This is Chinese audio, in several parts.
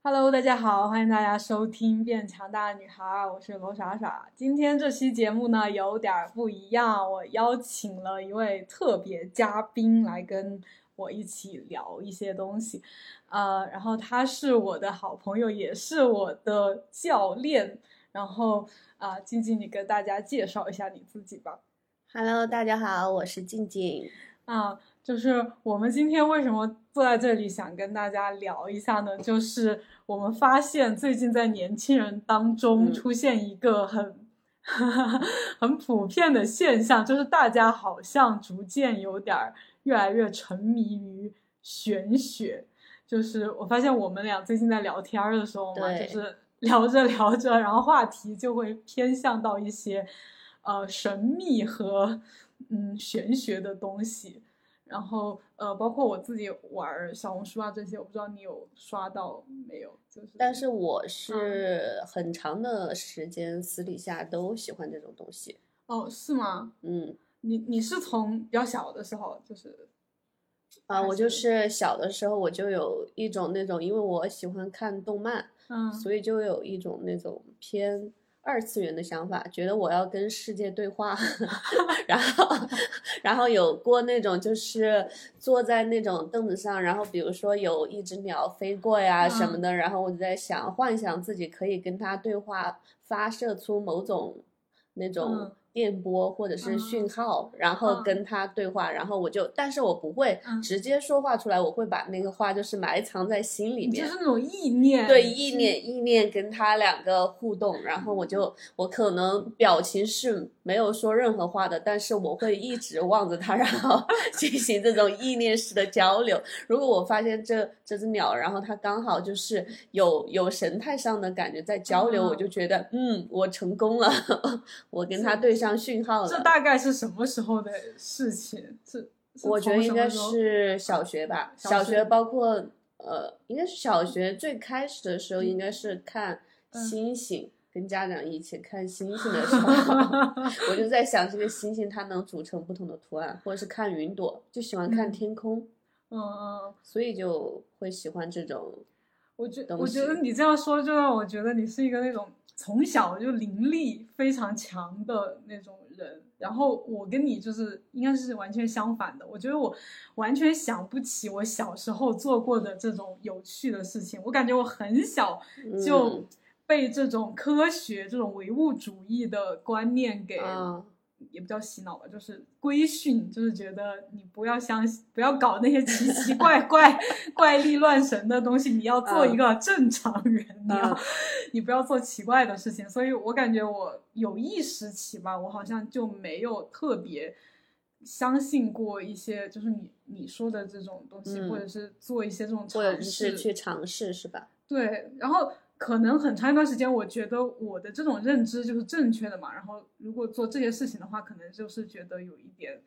Hello，大家好，欢迎大家收听《变强大的女孩》，我是罗傻傻。今天这期节目呢有点不一样，我邀请了一位特别嘉宾来跟我一起聊一些东西。呃，然后他是我的好朋友，也是我的教练。然后啊，静静，你跟大家介绍一下你自己吧。Hello，大家好，我是静静。啊，就是我们今天为什么坐在这里想跟大家聊一下呢？就是我们发现最近在年轻人当中嗯出现一个很、很普遍的现象，就是大家好像逐渐有点儿越来越沉迷于玄学。就是我发现我们俩最近在聊天儿的时候嘛，就是聊着聊着，然后话题就会偏向到一些呃神秘和嗯玄学的东西。然后呃，包括我自己玩儿小红书啊这些，我不知道你有刷到没有？就是，但是我是很长的时间私底下都喜欢这种东西。哦，是吗？嗯你你是从比较小的时候就是啊，我就是是小的时候我就有一种那种，因为我喜欢看动漫，嗯所以就有一种那种偏二次元的想法，觉得我要跟世界对话，然后然后有过那种就是坐在那种凳子上，然后比如说有一只鸟飞过呀什么的，然后我就在想，幻想自己可以跟它对话，发射出某种那种嗯电波或者是讯号，然后嗯跟他对话，然后我就，但是我不会嗯直接说话出来，我会把那个话就是埋藏在心里面就是。那种意念，对意念意念跟他两个互动，然后我就我可能表情是没有说任何话的，但是我会一直望着它，然后进行这种意念式的交流。如果我发现这这只鸟，然后它刚好就是有有神态上的感觉在交流，嗯我就觉得嗯，我成功了，我跟它对上讯号了。这大概是什么时候的事情？是，我觉得应该是小学吧，小学包括呃，应该是小学最开始的时候，应该是看嗯星星，跟家长一起看星星的时候，我就在想这个星星它能组成不同的图案，或者是看云朵，就喜欢看嗯天空，嗯嗯，所以就会喜欢这种。我觉东我觉得你这样说，就让我觉得你是一个那种从小就灵力非常强的那种人。然后我跟你就是应该是完全相反的。我觉得我完全想不起我小时候做过的这种有趣的事情。我感觉我很小就嗯被这种科学、这种唯物主义的观念给。啊，也不叫洗脑吧，就是规训，就是觉得你不要相信，不要搞那些奇奇怪 怪、怪力乱神的东西，你要做一个正常人，你要嗯 你不要做奇怪的事情。所以我感觉我有意识起吧，我好像就没有特别相信过一些，就是你你说的这种东西，嗯或者是做一些这种或者尝试是去尝试是吧？对，然后可能很长一段时间，我觉得我的这种认知就是正确的嘛。然后如果做这些事情的话，可能就是觉得有一点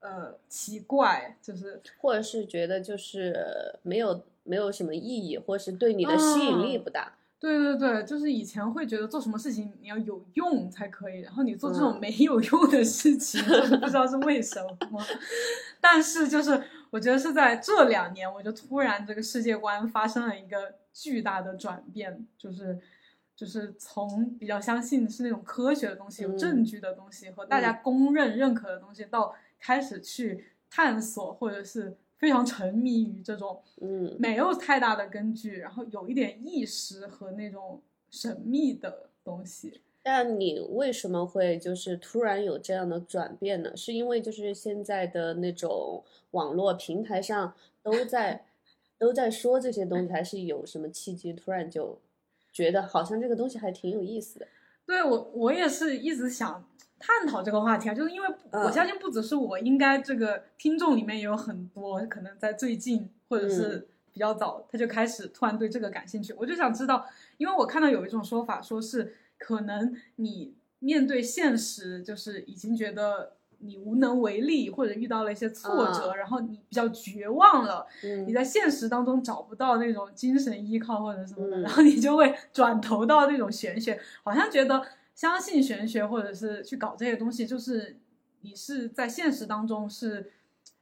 呃奇怪，就是或者是觉得就是没有没有什么意义，或是对你的吸引力嗯不大。对对对，就是以前会觉得做什么事情你要有用才可以，然后你做这种嗯没有用的事情，就不知道是为什么。但是就是我觉得是在这两年，我就突然这个世界观发生了一个巨大的转变，就是就是从比较相信是那种科学的东西、有嗯。证据的东西和大家公认认可的东西，到开始去探索或者是非常沉迷于这种嗯，没有太大的根据，然后有一点意识和那种神秘的东西。但你为什么会就是突然有这样的转变呢？是因为就是现在的那种网络平台上都在都在说这些东西，还是有什么契机突然就觉得好像这个东西还挺有意思的？对我，我也是一直想探讨这个话题啊，就是因为我嗯相信不只是我，应该这个听众里面也有很多可能在最近或者是比较早，他就开始突然对这个感兴趣。我就想知道，因为我看到有一种说法，说是可能你面对现实，就是已经觉得你无能为力，或者遇到了一些挫折，啊然后你比较绝望了，嗯。你在现实当中找不到那种精神依靠或者什么的，嗯然后你就会转投到那种玄学，好像觉得相信玄学或者是去搞这些东西，就是你是在现实当中是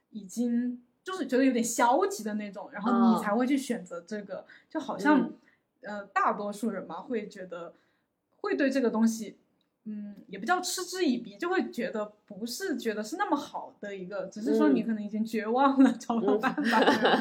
已经就是觉得有点消极的那种，然后你哦才会去选择这个，就好像嗯。呃大多数人嘛会觉得会对这个东西。嗯，也不叫嗤之以鼻，就会觉得不是觉得是那么好的一个，只是说你可能已经绝望了，找了办法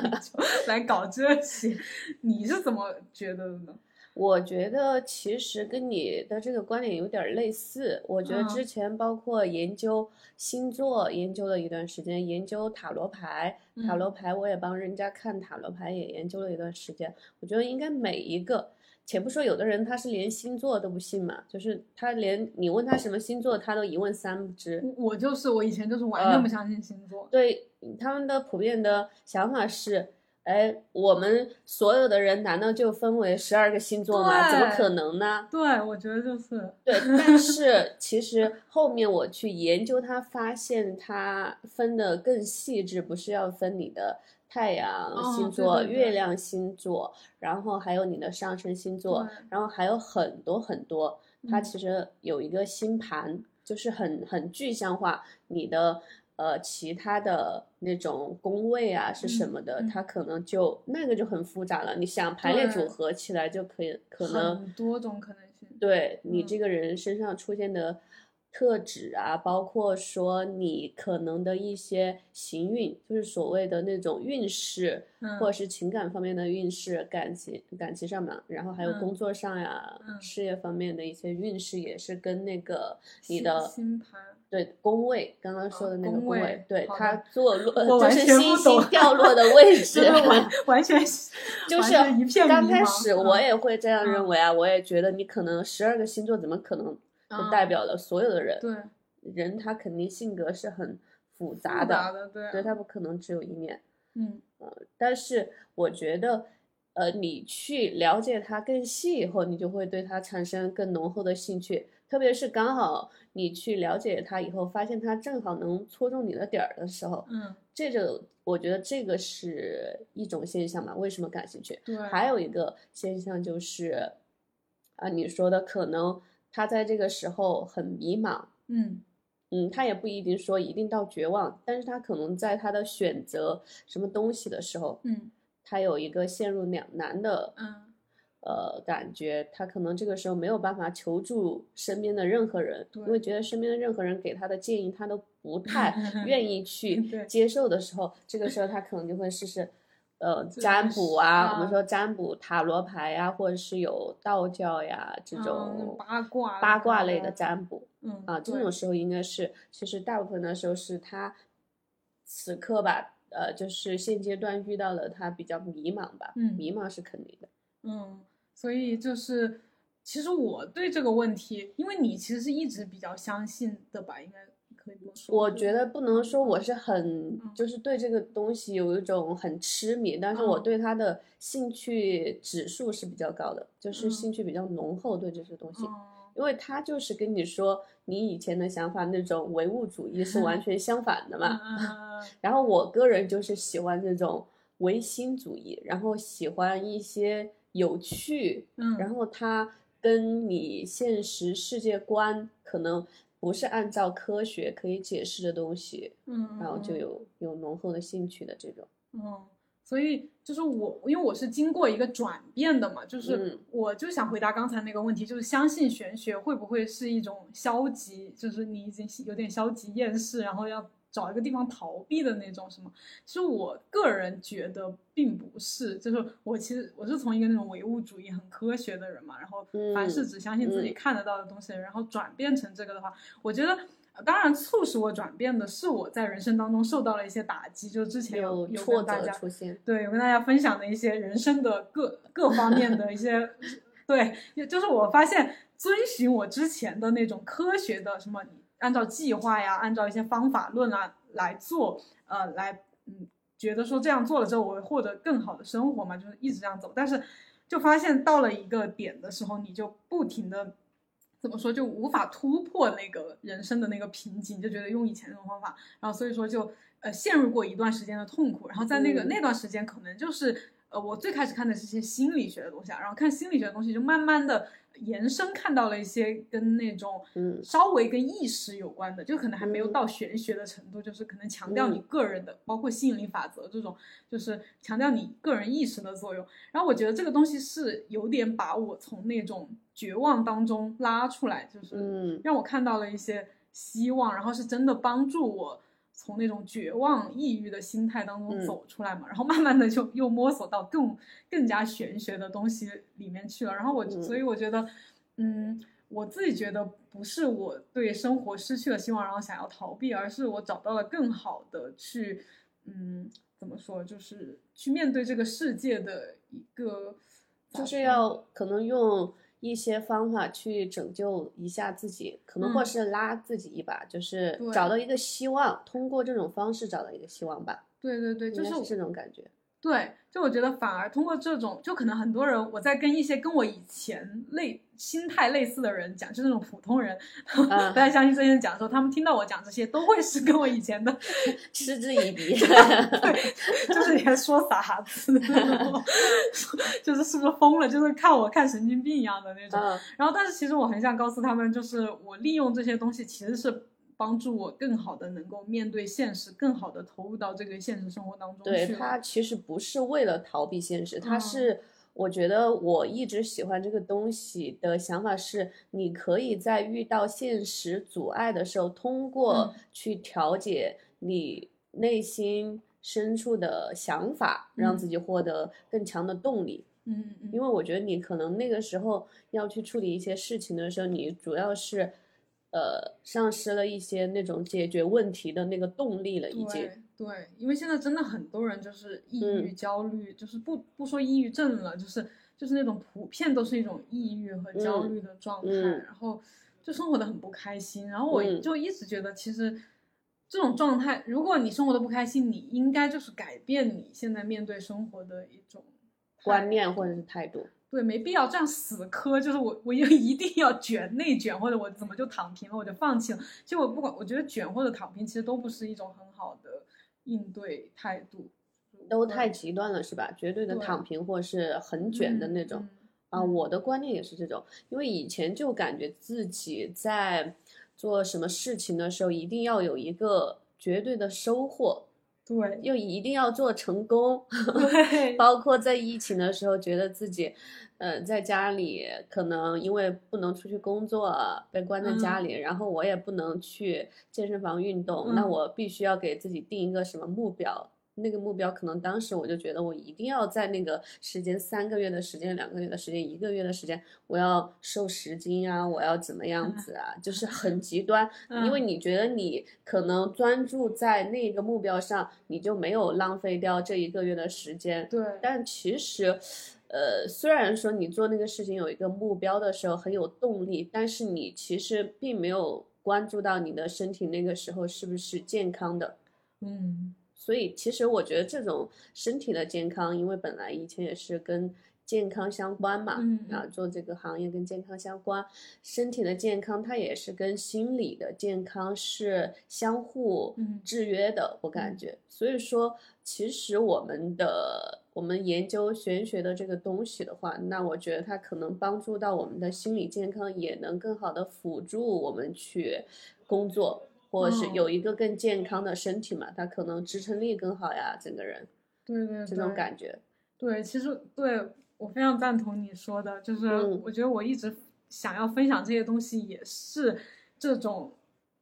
来搞这些。你是怎么觉得的呢？我觉得其实跟你的这个观点有点类似。我觉得之前包括研究星座，研究了一段时间，研究塔罗牌，塔罗牌我也帮人家看塔罗牌，也研究了一段时间。我觉得应该每一个。且不说有的人他是连星座都不信嘛，就是他连你问他什么星座，他都一问三不知。我就是我以前就是完全不相信星座。对他们的普遍的想法是，哎，我们所有的人难道就分为十二个星座吗？怎么可能呢？对，我觉得就是对。但是其实后面我去研究他，发现他分的更细致，不是要分你的。太阳星座、月亮星座，然后还有你的上升星座，然后还有很多很多。它其实有一个星盘，就是很很具象化你的呃其他的那种宫位啊是什么的，它可能就那个就很复杂了。你想排列组合起来就可以，可能很多种可能性。对你这个人身上出现的。特质啊，包括说你可能的一些行运，就是所谓的那种运势，或者是情感方面的运势，感情感情上嘛，然后还有工作上呀，事业方面的一些运势，也是跟那个你的星盘对宫位，刚刚说的那个宫位，对它坐落 就是星星掉落的位 置，完完全 就是一片刚开始我也会这样认为啊，我也觉得你可能十二个星座怎么可能？就代表了所有的人，对人他肯定性格是很复杂的，对，对他不可能只有一面，嗯呃，但是我觉得，呃，你去了解他更细以后，你就会对他产生更浓厚的兴趣，特别是刚好你去了解他以后，发现他正好能戳中你的点儿的时候，嗯，这个我觉得这个是一种现象嘛，为什么感兴趣？对，还有一个现象就是，啊，你说的可能。他在这个时候很迷茫，嗯。嗯，他也不一定说一定到绝望，但是他可能在他的选择什么东西的时候，嗯，他有一个陷入两难的，嗯，呃，感觉他可能这个时候没有办法求助身边的任何人，因为觉得身边的任何人给他的建议他都不太 愿意去接受的时候，这个时候他可能就会试试。呃，占卜啊，我们说占卜、塔罗牌呀，或者是有道教呀这种八卦八卦类的占卜，嗯啊，这种时候应该是，其实大部分的时候是他此刻吧，呃，就是现阶段遇到了他比较迷茫吧，嗯，迷茫是肯定的，嗯，所以就是，其实我对这个问题，因为你其实是一直比较相信的吧，应该。我觉得不能说我是很，就是对这个东西有一种很痴迷，但是我对他的兴趣指数是比较高的，就是兴趣比较浓厚对这些东西，因为他就是跟你说你以前的想法那种唯物主义是完全相反的嘛。然后我个人就是喜欢这种唯心主义，然后喜欢一些有趣，然后他跟你现实世界观可能。不是按照科学可以解释的东西，嗯，然后就有有浓厚的兴趣的这种，嗯，所以就是我，因为我是经过一个转变的嘛，就是我就想回答刚才那个问题，就是相信玄学会不会是一种消极，就是你已经有点消极厌世，然后要。找一个地方逃避的那种什么，其实我个人觉得并不是，就是我其实我是从一个那种唯物主义很科学的人嘛，然后凡事只相信自己看得到的东西，然后转变成这个的话，我觉得当然促使我转变的是我在人生当中受到了一些打击，就之前有有跟大家对有跟大家分享的一些人生的各各方面的一些，对，就是我发现遵循我之前的那种科学的什么。按照计划呀，按照一些方法论啊来做，呃，来，嗯，觉得说这样做了之后，我会获得更好的生活嘛，就是一直这样走。但是，就发现到了一个点的时候，你就不停的，怎么说，就无法突破那个人生的那个瓶颈，就觉得用以前那种方法，然后所以说就，呃，陷入过一段时间的痛苦。然后在那个那段时间，可能就是，呃，我最开始看的是些心理学的东西啊，然后看心理学的东西，就慢慢的延伸看到了一些跟那种嗯。稍微跟意识有关的，就可能还没有嗯。到玄学的程度，就是可能强调你嗯。个人的，包括吸引力法则这种，就是强调你个人意识的作用。然后我觉得这个东西是有点把我从那种绝望当中拉出来，就是嗯。让我看到了一些希望，然后是真的帮助我从那种绝望、抑郁的心态当中嗯走出来嘛。然后慢慢的就又摸索到更更加玄学的东西里面去了。然后我、嗯所以我觉得，嗯，我自己觉得不是我对生活失去了希望，然后想要逃避，而是我找到了更好的去，嗯，怎么说，就是去面对这个世界的一个，就是要可能用一些方法去拯救一下自己，可能或嗯是拉自己一把，就是找到一个希望，通过这种方式找到一个希望吧，对对对，就是这种感觉。对，就我觉得反而通过这种，就可能很多人，我在跟一些跟我以前类心态类似的人讲，就是那种普通人，嗯 不太相信这些人讲的时候，他们听到我讲这些，都会是跟我以前的，嗤之以鼻。对就是你在说啥子，就是是不是疯了，就是看我看神经病一样的那种。嗯然后，但是其实我很想告诉他们，就是我利用这些东西，其实是帮助我更好的能够面对现实，更好的投入到这个现实生活当中去。对他其实不是为了逃避现实，他嗯是我觉得我一直喜欢这个东西的想法是，你可以在遇到现实阻碍的时候，通过嗯去调节你内心深处的想法，让嗯自己获得更强的动力。嗯嗯，因为我觉得你可能那个时候要去处理一些事情的时候，你主要是。呃，丧失了一些那种解决问题的那个动力了，已经。对对，因为现在真的很多人就是抑郁、嗯焦虑，就是不不说抑郁症了，就是就是那种普遍都是一种抑郁和焦嗯虑的状态，嗯然后就生活的很不开心。然后我嗯就一直觉得，其实这种状态，如果你生活的不开心，你应该就是改变你现在面对生活的一种观念或者是态度。对，没必要这样死磕，就是我我又 一定要卷内卷，或者我怎么就躺平了，我就放弃了。其实我不管，我觉得卷或者躺平其实都不是一种很好的应对态度，都太极端了，是吧？绝对的躺平或者是很卷的那种、嗯啊！嗯我的观念也是这种，因为以前就感觉自己在做什么事情的时候，一定要有一个绝对的收获，对又一定要做成功。对包括在疫情的时候，觉得自己，呃，在家里可能因为不能出去工作，被关在家里，然后我也不能去健身房运动，那嗯我必须要给自己定一个什么目标。那个目标可能当时我就觉得我一定要在那个时间三个月的时间、两个月的时间、一个月的时间，我要瘦十斤啊，我要怎么样子啊，就是很极端。因为嗯你觉得你可能专注在那个目标上，你就没有浪费掉这一个月的时间。对但其实，呃，虽然说你做那个事情有一个目标的时候很有动力，但是你其实并没有关注到你的身体那个时候是不是健康的。嗯所以，其实我觉得这种身体的健康，因为本来以前也是跟健康相关嘛，嗯啊，做这个行业跟健康相关，身体的健康它也是跟心理的健康是相互嗯制约的，我感觉。所以说，其实我们的我们研究玄学的这个东西的话，那我觉得它可能帮助到我们的心理健康，也能更好的辅助我们去工作。或者是哦有一个更健康的身体嘛，他可能支撑力更好呀，整个人对对这种感觉。对，其实对我非常赞同你说的，就是嗯。我觉得我一直想要分享这些东西，也是这种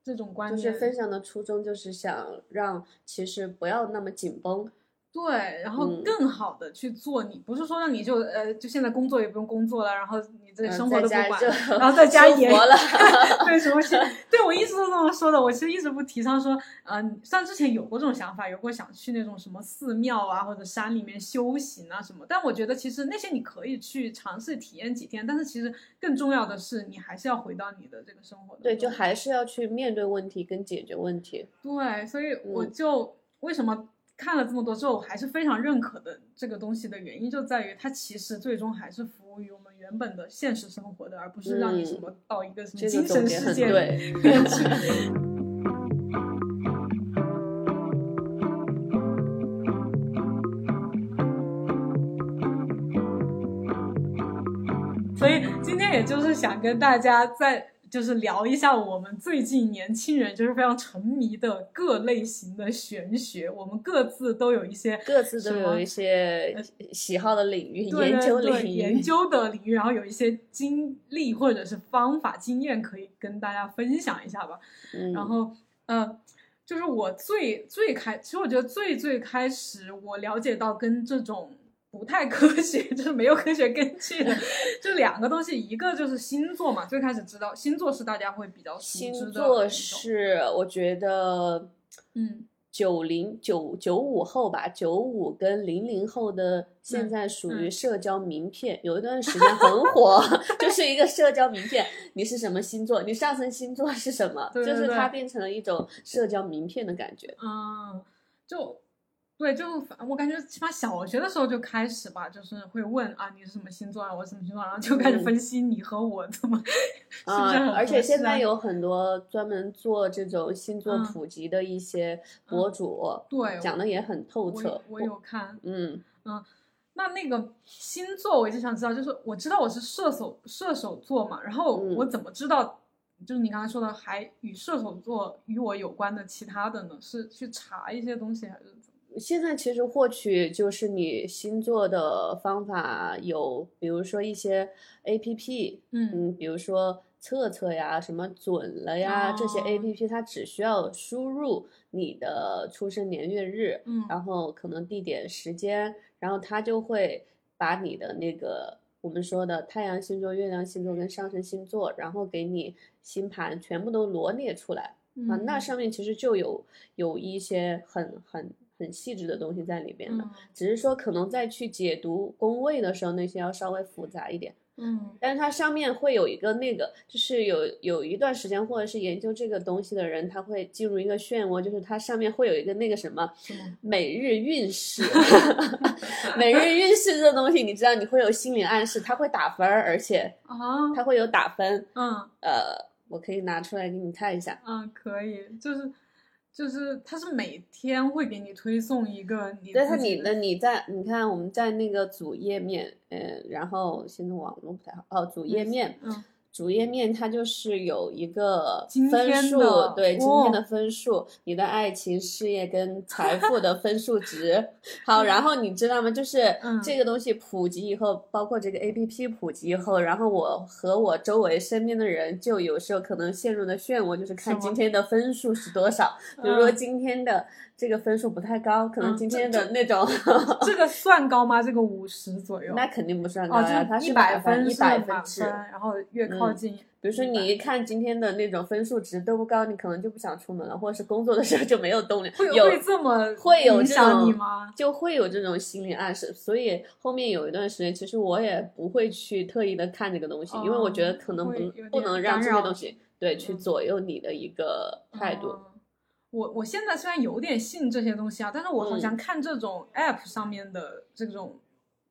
这种观念，就是分享的初衷就是想让其实不要那么紧绷，对，然后嗯。更好的去做你，不是说让你就呃就现在工作也不用工作了，然后你这嗯生活都不管 然后在家也生活了 对 什么事？对我一直都这么说的，我其实一直不提倡说，嗯、像之前有过这种想法，有过想去那种什么寺庙啊或者山里面修行啊什么，但我觉得其实那些你可以去尝试体验几天，但是其实更重要的是你还是要回到你的这个生活的对，就还是要去面对问题跟解决问题。对，所以我嗯就、为什么看了这么多之后，我还是非常认可的这个东西的原因，就在于它其实最终还是服于我们原本的现实生活的而不是让你什么到一个什么精神世界里面去。所以今天也就是想跟大家在就是聊一下我们最近年轻人就是非常沉迷的各类型的玄学，我们各自都有一些各自都有一些喜好的领域、研究领域、研究的领域，然后有一些经历或者是方法、经验可以跟大家分享一下吧。然后，呃，就是我最最开，其实我觉得最最开始我了解到跟这种。不太科学，就是没有科学根据的，就两个东西，一个就是星座嘛，最开始知道星座是大家会比较熟知的。星座是我觉得，嗯，九零九九五后吧，九五跟零零后的现在属于社交名片，有一段时间很火，就是一个社交名片。你是什么星座？你上升星座是什么？就是它变成了一种社交名片的感觉。嗯，就。对，就我感觉起码小学的时候就开始吧，就是会问啊，你是什么星座啊，我什么星座，然后就开始分析你和我怎么，啊，而且现在有很多专门做这种星座普及的一些博主，对，讲的也很透彻。我有看，嗯嗯，那那个星座我一直想知道，就是我知道我是射手射手座嘛，然后我怎么知道，就是你刚才说的还与射手座与我有关的其他的呢？是去查一些东西还是？现在其实获取就是你星座的方法有，比如说一些 A P P，嗯，比如说测测呀，什么准了呀，这些 A P P 它只需要输入你的出生年月日，嗯，然后可能地点时间，然后它就会把你的那个我们说的太阳星座、月亮星座跟上升星座，然后给你星盘全部都罗列出来。啊，那上面其实就有有一些很很。很细致的东西在里边的，只是说可能在去解读宫位的时候，那些要稍微复杂一点。嗯，但是它上面会有一个那个，就是有有一段时间或者是研究这个东西的人，他会进入一个漩涡，就是它上面会有一个那个什么每日运势，每日运势这东西，你知道你会有心理暗示，它会打分儿，而且啊，它会有打分。嗯，呃，我可以拿出来给你看一下。嗯，可以，就是。就是它是每天会给你推送一个你，但是你的你在你看我们在那个主页面，嗯，然后现在网络不太好哦，主页面，嗯。主页面它就是有一个分数，对今天的分数，你的爱情、事业跟财富的分数值。好，然后你知道吗？就是这个东西普及以后，包括这个 A P P 普及以后，然后我和我周围身边的人就有时候可能陷入的漩涡，就是看今天的分数是多少。比如说今天的。这个分数不太高，可能今天的那种，这个算高吗？这个五十左右？那肯定不算高呀，它是百分，一百分制，然后越靠近，比如说你一看今天的那种分数值都不高，你可能就不想出门了，或者是工作的时候就没有动力。会会这么会有这种吗？就会有这种心理暗示，所以后面有一段时间，其实我也不会去特意的看这个东西，因为我觉得可能不不能让这些东西对去左右你的一个态度。我我现在虽然有点信这些东西啊，但是我好像看这种 app 上面的这种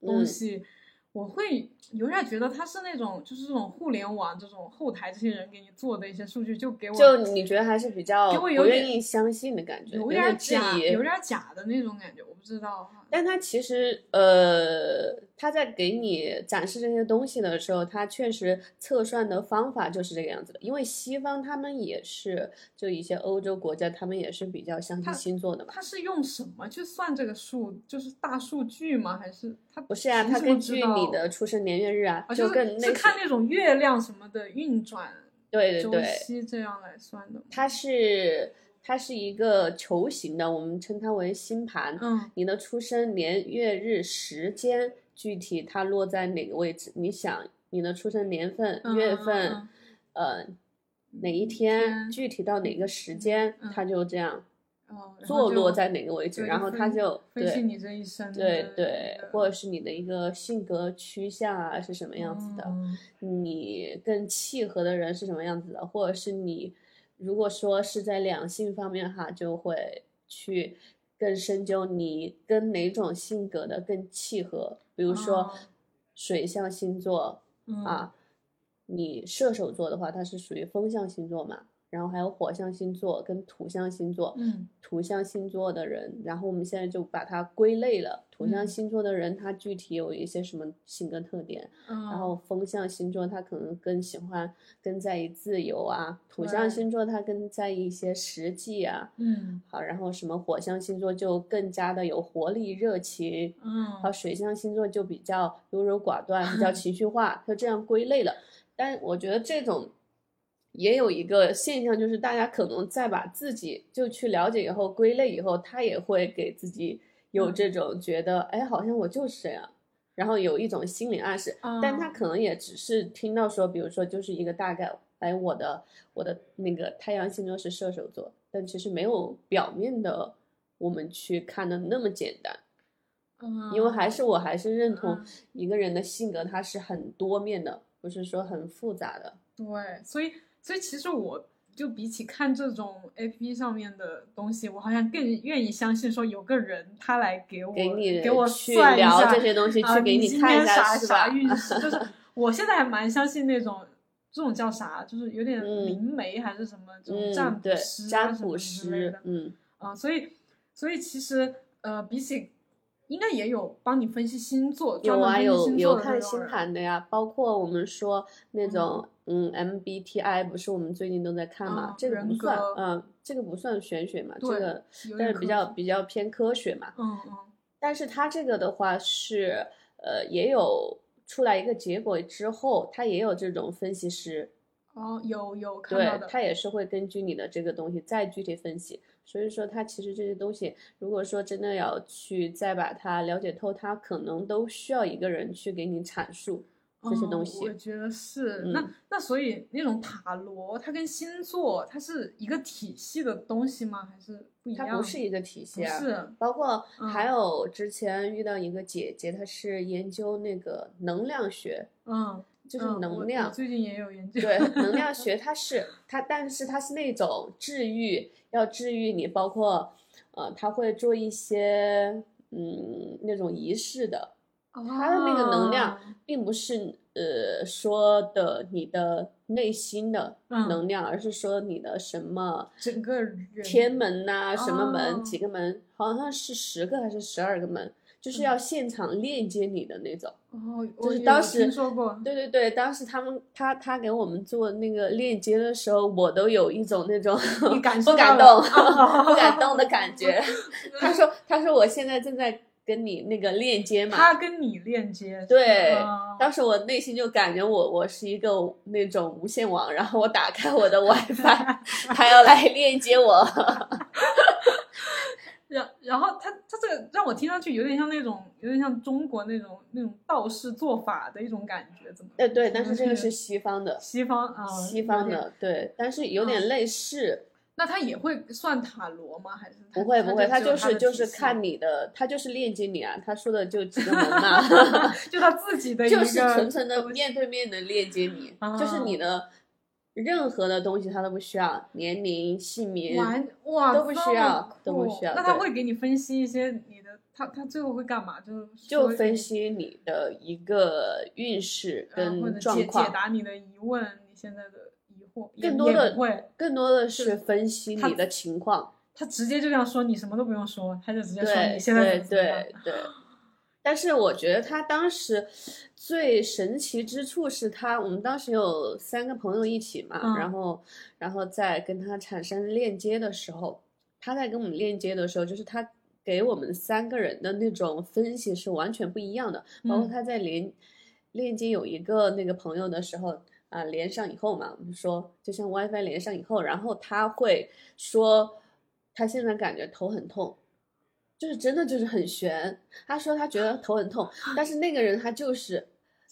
东西。我会有点觉得它是那种，就是这种互联网这种后台这些人给你做的一些数据，就给我就你觉得还是比较给我有愿意相信的感觉，有点假，有点假的那种感觉，我不知道哈。但他其实呃，他在给你展示这些东西的时候，他确实测算的方法就是这个样子的。因为西方他们也是，就一些欧洲国家，他们也是比较相信星座的嘛。他是用什么去算这个数？就是大数据吗？还是他不是啊？他根据你。的出生年月日啊，就更是看那种月亮什么的运转，对对对，周期这样来算的。它是它是一个球形的，我们称它为星盘。嗯，你的出生年月日时间具体它落在哪个位置？你想你的出生年份、月份，呃，哪一天具体到哪个时间，它就这样。坐落在哪个位置，然后他就分析你这一生，对对，或者是你的一个性格趋向啊是什么样子的，你更契合的人是什么样子的，或者是你如果说是在两性方面哈，就会去更深究你跟哪种性格的更契合，比如说水象星座啊，你射手座的话，它是属于风象星座嘛。然后还有火象星座跟土象星座。嗯土象星座的人，然后我们现在就把它归类了。土象嗯星座的人，他具体有一些什么性格特点？嗯，然后风象星座他可能更喜欢更在意自由啊，土象星座他更在意一些实际啊。嗯好，然后什么火象星座就更加的有活力、热情，嗯好，嗯水象星座就比较优柔寡断，比较 情绪化，就这样归类了。但我觉得这种也有一个现象，就是大家可能在把自己就去了解以后归类以后，他也会给自己有嗯这种觉得，哎，好像我就是这样，然后有一种心理暗示，但他嗯可能也只是听到说，比如说就是一个大概，哎，我的我的那个太阳星座是射手座，但其实没有表面的我们去看的那么简单。嗯，因为还是我还是认同嗯一个人的性格，他是很多面的，不是说很复杂的。对，所以所以其实我就比起看这种 A P P 上面的东西，我好像更愿意相信说有个人他来给我给你给我去算一下聊这些东西啊去给你看一下天啥是吧啥运势，就是 我现在还蛮相信那种。这种叫啥？就是有点嗯灵媒还是什么这种嗯，占卜，师啊占卜什么之类师的，嗯，啊、所以所以其实呃，比起应该也有帮你分析星座，专有啊，有有看星盘的呀，包括我们说那种嗯 MBTI，不是我们最近都在看嘛嗯，这个不算，格嗯，这个不算玄学嘛，这个但是比较比较偏科学嘛，嗯嗯但是它这个的话是呃也有出来一个结果之后，它也有这种分析师。哦，有有看对到，的，它也是会根据你的这个东西再具体分析。所以说，它其实这些东西，如果说真的要去再把它了解透，它可能都需要一个人去给你阐述这些东嗯西。我觉得是。嗯那那所以那种塔罗，它跟星座它是一个体系的东西吗？还是不一样？它不是一个体系啊。是包括还嗯有之前遇到一个姐姐，她是研究那个能量学，嗯，就是能量。最近也有研究。对，能量 学它是它，但是它是那种治愈，要治愈你，包括呃，它会做一些嗯那种仪式的，它的那个能量哦并不是呃说的你的内心的嗯能量，而是说你的什么整个人天门呐、什么门、哦几个门，好像是十个还是十二个门，就是要现场链接你的那种。哦，就是当时听说过。对对对，当时他们他他给我们做那个链接的时候，我都有一种那种你感受不敢动了 不敢动的感觉。他说他说我现在正在跟你那个链接嘛，他跟你链接。对哦当时我内心就感觉我我是一个那种无线网，然后我打开我的 WiFi，他要来链接我。然然后他他这个让我听上去有点像那种有点像中国那种那种道士做法的一种感觉，怎么？哎，对，但是这个嗯是西方的，西方啊，西方。的，对，但是有点嗯类似。那他也会算塔罗吗？还是不会不会，他就是就是看你的，他就是链接你啊，他说的就几个门嘛 就他自己的就是纯纯的面对面的链接你，就是你啊的任何的东西他都不需要，年龄、姓名，完哇都不需要都不需要那他会给你分析一些你的，他他最后会干嘛？就是就分析你的一个运势跟状况解，答你的疑问，你现在的疑惑，更多的会，更多的是分析你的情况。他直接就这样说，你什么都不用说，他就直接说对你现在对怎么怎么样对对。但是我觉得他当时最神奇之处是他，我们当时有三个朋友一起嘛，嗯然后然后在跟他产生链接的时候，他在跟我们链接的时候，就是他给我们三个人的那种分析是完全不一样的，包括嗯他在连链接有一个那个朋友的时候。啊，连上以后嘛，我们说就像 WiFi 连上以后，然后他会说他现在感觉头很痛，就是真的就是很悬。他说他觉得头很痛，但是那个人他就是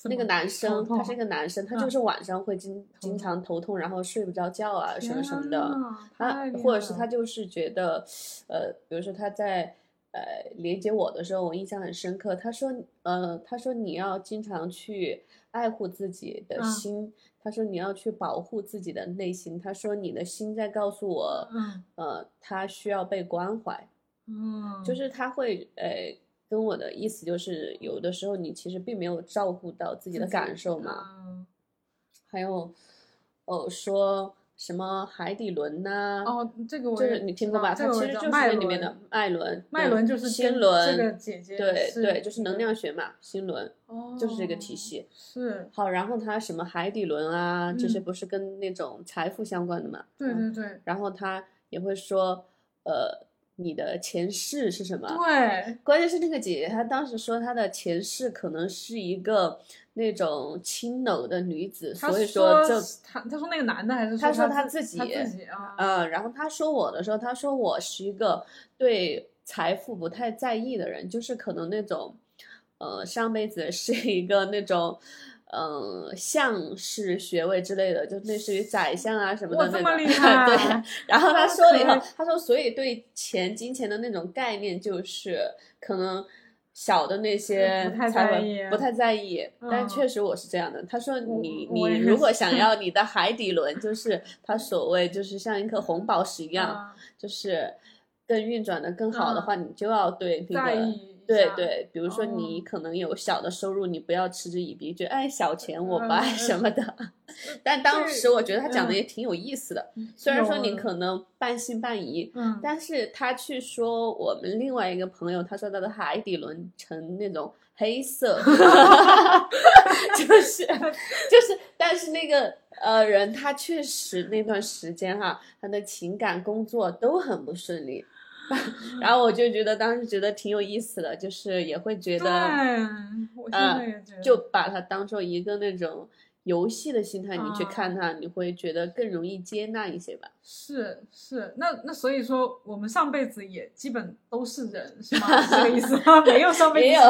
那个男生，他是一个男生，他嗯就是晚上会经经常头痛，然后睡不着觉啊什么什么的。他或者是他就是觉得，呃，比如说他在呃连接我的时候，我印象很深刻。他说，呃，他说你要经常去爱护自己的嗯心，他说你要去保护自己的内心。他说你的心在告诉我，嗯呃，他需要被关怀。嗯，就是他会呃跟我的意思就是，有的时候你其实并没有照顾到自己的感受嘛。嗯还有，哦，说什么海底轮呐、哦，这个我就是你听过吧？它其实就是那里面的脉轮，脉对轮就是跟心轮，这个姐姐对对，就是能量学嘛，心轮哦，就是这个体系。是，好，然后它什么海底轮啊，这些嗯不是跟那种财富相关的嘛？嗯对对对然后他也会说，呃，你的前世是什么？对，关键是那个姐姐，她当时说她的前世可能是一个那种青楼的女子，所以说这是他他说那个男的还是她说他他自己他自己啊，嗯，然后她说我的时候，她说我是一个对财富不太在意的人，就是可能那种，呃，上辈子是一个那种。嗯，相士学位之类的，就类似于宰相啊什么的那种。这么厉 害对，然后他啊说了以后，他说，所以对钱、金钱的那种概念，就是可能小的那些不太在意不太在意。但嗯确实我是这样的。他说我你你如果想要你的海底轮，就是他所谓就是像一颗红宝石一样，啊就是更运转的更好的话，你就要对那个。对对，比如说你哦可能有小的收入，你不要嗤之以鼻，觉得哎小钱我不嗯爱嗯什么的。但当时我觉得他讲的嗯也挺有意思的，虽然说你可能半信半疑，嗯，但是他去说我们另外一个朋友，他说他的海底轮呈那种黑色，就是 就是，但是那个呃人他确实那段时间哈，他的情感工作都很不顺利。然后我就觉得当时觉得挺有意思的，就是也会觉得，，我现呃在也觉得，就把它当做一个那种游戏的心态，你去啊看它，你会觉得更容易接纳一些吧。是是，那那所以说，我们上辈子也基本都是人，是吗？这个意思吗？没有上辈子没有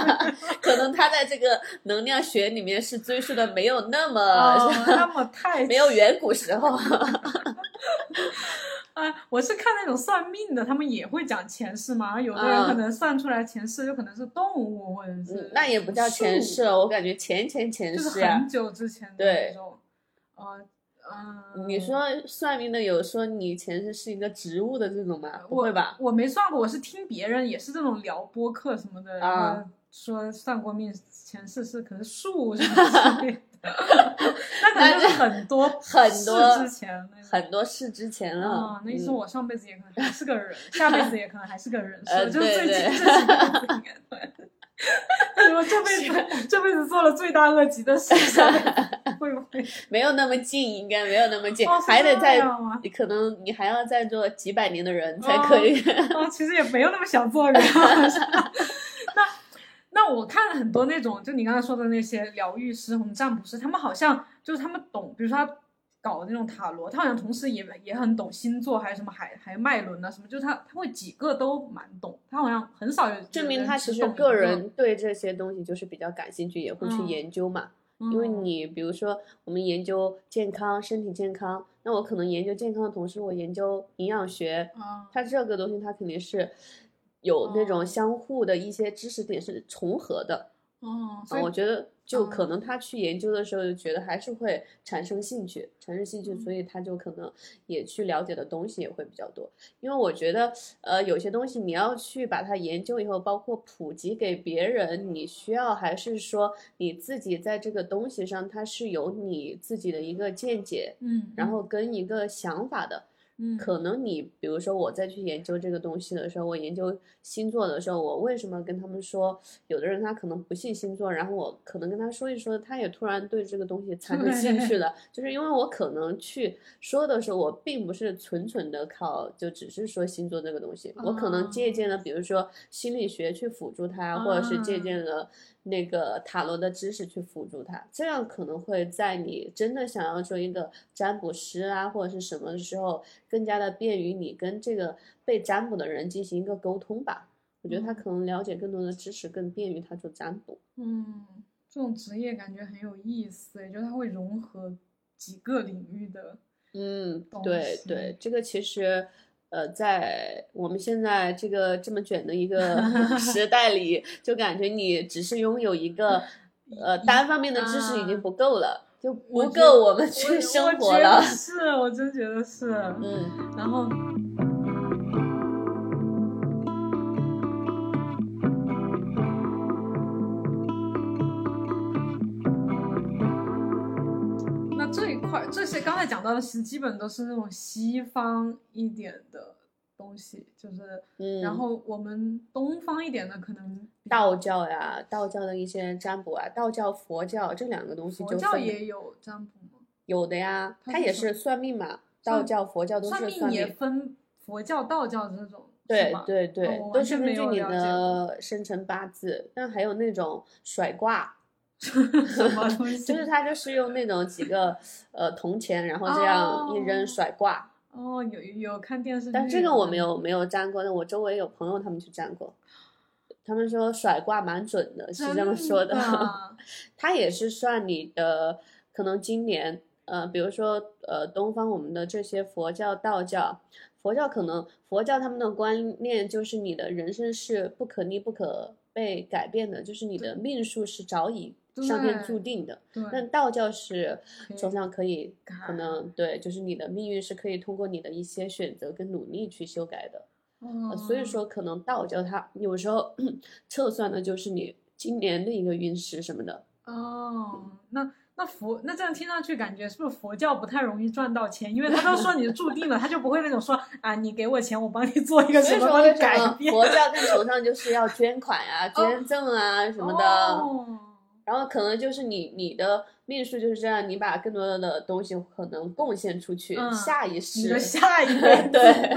可能他在这个能量学里面是追溯的没有那么、哦，那么太没有远古时候。啊！我是看那种算命的，他们也会讲前世嘛。有的人啊可能算出来前世有可能是动物，或者是嗯那也不叫前世，了，我感觉前前前世就是很。久之前的对那种。呃嗯，你说算命的有说你前世是一个植物的这种吗？不会吧？我没算过，我是听别人也是这种聊播客什么的，然啊后说算过命前世是可能树什么之类的，那可能就是很多 很多世之前很多事之前了。啊，那意思嗯我上辈子也可能还是个人，下辈子也可能还是个人，呃是就是最近这几辈子应该对。我这辈子这辈子做了罪大恶极的事，下辈子会不会？没有那么近，应该没有那么近，哦还得再你，可能你还要再做几百年的人才可以。啊，其实也没有那么想做人。我看了很多那种，就你刚才说的那些疗愈师、红占卜师，他们好像就是他们懂，比如说他搞那种塔罗，他好像同时也也很懂星座，还有什么海还有脉轮啊什么，就是他他会几个都蛮懂，他好像很少有证明他其实个个人对这些东西就是比较感兴趣，也会去嗯。研究嘛。因为嗯。你比如说，我们研究健康、身体健康，那我可能研究健康的同时，我研究营养学，啊它这个东西它肯定是有那哦种相互的一些知识点是重合的。哦，啊，所以我觉得就可嗯能他去研究的时候，就觉得还是会产生兴趣，产生兴趣，所以他就可能也去了解的东西也会比较多。因为我觉得，呃，有些东西你要去把它研究以后，包括普及给别人，你需要还是说你自己在这个东西上，它是有你自己的一个见解，嗯，然后跟一个想法的。嗯。可能你比如说我再去研究这个东西的时候，我研究星座的时候，我为什么跟他们说，有的人他可能不信星座，然后我可能跟他说一说，他也突然对这个东西产生兴趣 了，就是因为我可能去说的时候，我并不是纯纯的靠就只是说星座这个东西，我可能借鉴了比如说心理学去辅助他，或者是借啊。鉴了。那个塔罗的知识去辅助他，这样可能会在你真的想要做一个占卜师啊，或者是什么的时候，更加的便于你跟这个被占卜的人进行一个沟通吧。我觉得他嗯可能了解更多的知识，更便于他做占卜。嗯，这种职业感觉很有意思，也就是它会融合几个领域的。嗯对对，这个其实。呃，在我们现在这个这么卷的一个 时代里，就感觉你只是拥有一个呃单方面的知识已经啊不够了，就不够我们去生活了得。是，我真觉得是。嗯。然后，这些刚才讲到的，其实基本都是那种西方一点的东西，就是，嗯，然后我们东方一点的可能道教呀，道教的一些占卜啊，道教、佛教这两个东西佛教也有占卜吗？有的呀，它也是算命嘛，道教、佛教都算是算命。也分佛教、道教这种，对对对，哦都是根据你的生辰八字，但还有那种甩卦，什么东西？就是它就是用那种几个呃铜钱，然后这样一扔哦甩挂。哦，有有看电视剧，但这个我没有没有粘过，那我周围有朋友他们去粘过，他们说甩挂蛮准的，是这么说真的 它也是算你的可能今年呃，比如说呃东方我们的这些佛教、道教，佛教可能佛教他们的观念就是你的人生是不可逆、不可被改变的，就是你的命数是早已上天注定的。对，但道教是手上可以可能对，就是你的命运是可以通过你的一些选择跟努力去修改的。所以说，可能道教它有时候 测算的就是你今年的一个运势什么的。哦，那那佛那这样听上去感觉是不是佛教不太容易赚到钱？因为他都说你注定了，他就不会那种说啊，你给我钱，我帮你做一个什么，改变佛教在崇尚就是要捐款啊、捐赠啊什么的，哦然后可能就是你你的命数就是这样，你把更多的东西可能贡献出去，嗯下一你世的下一 辈子 对。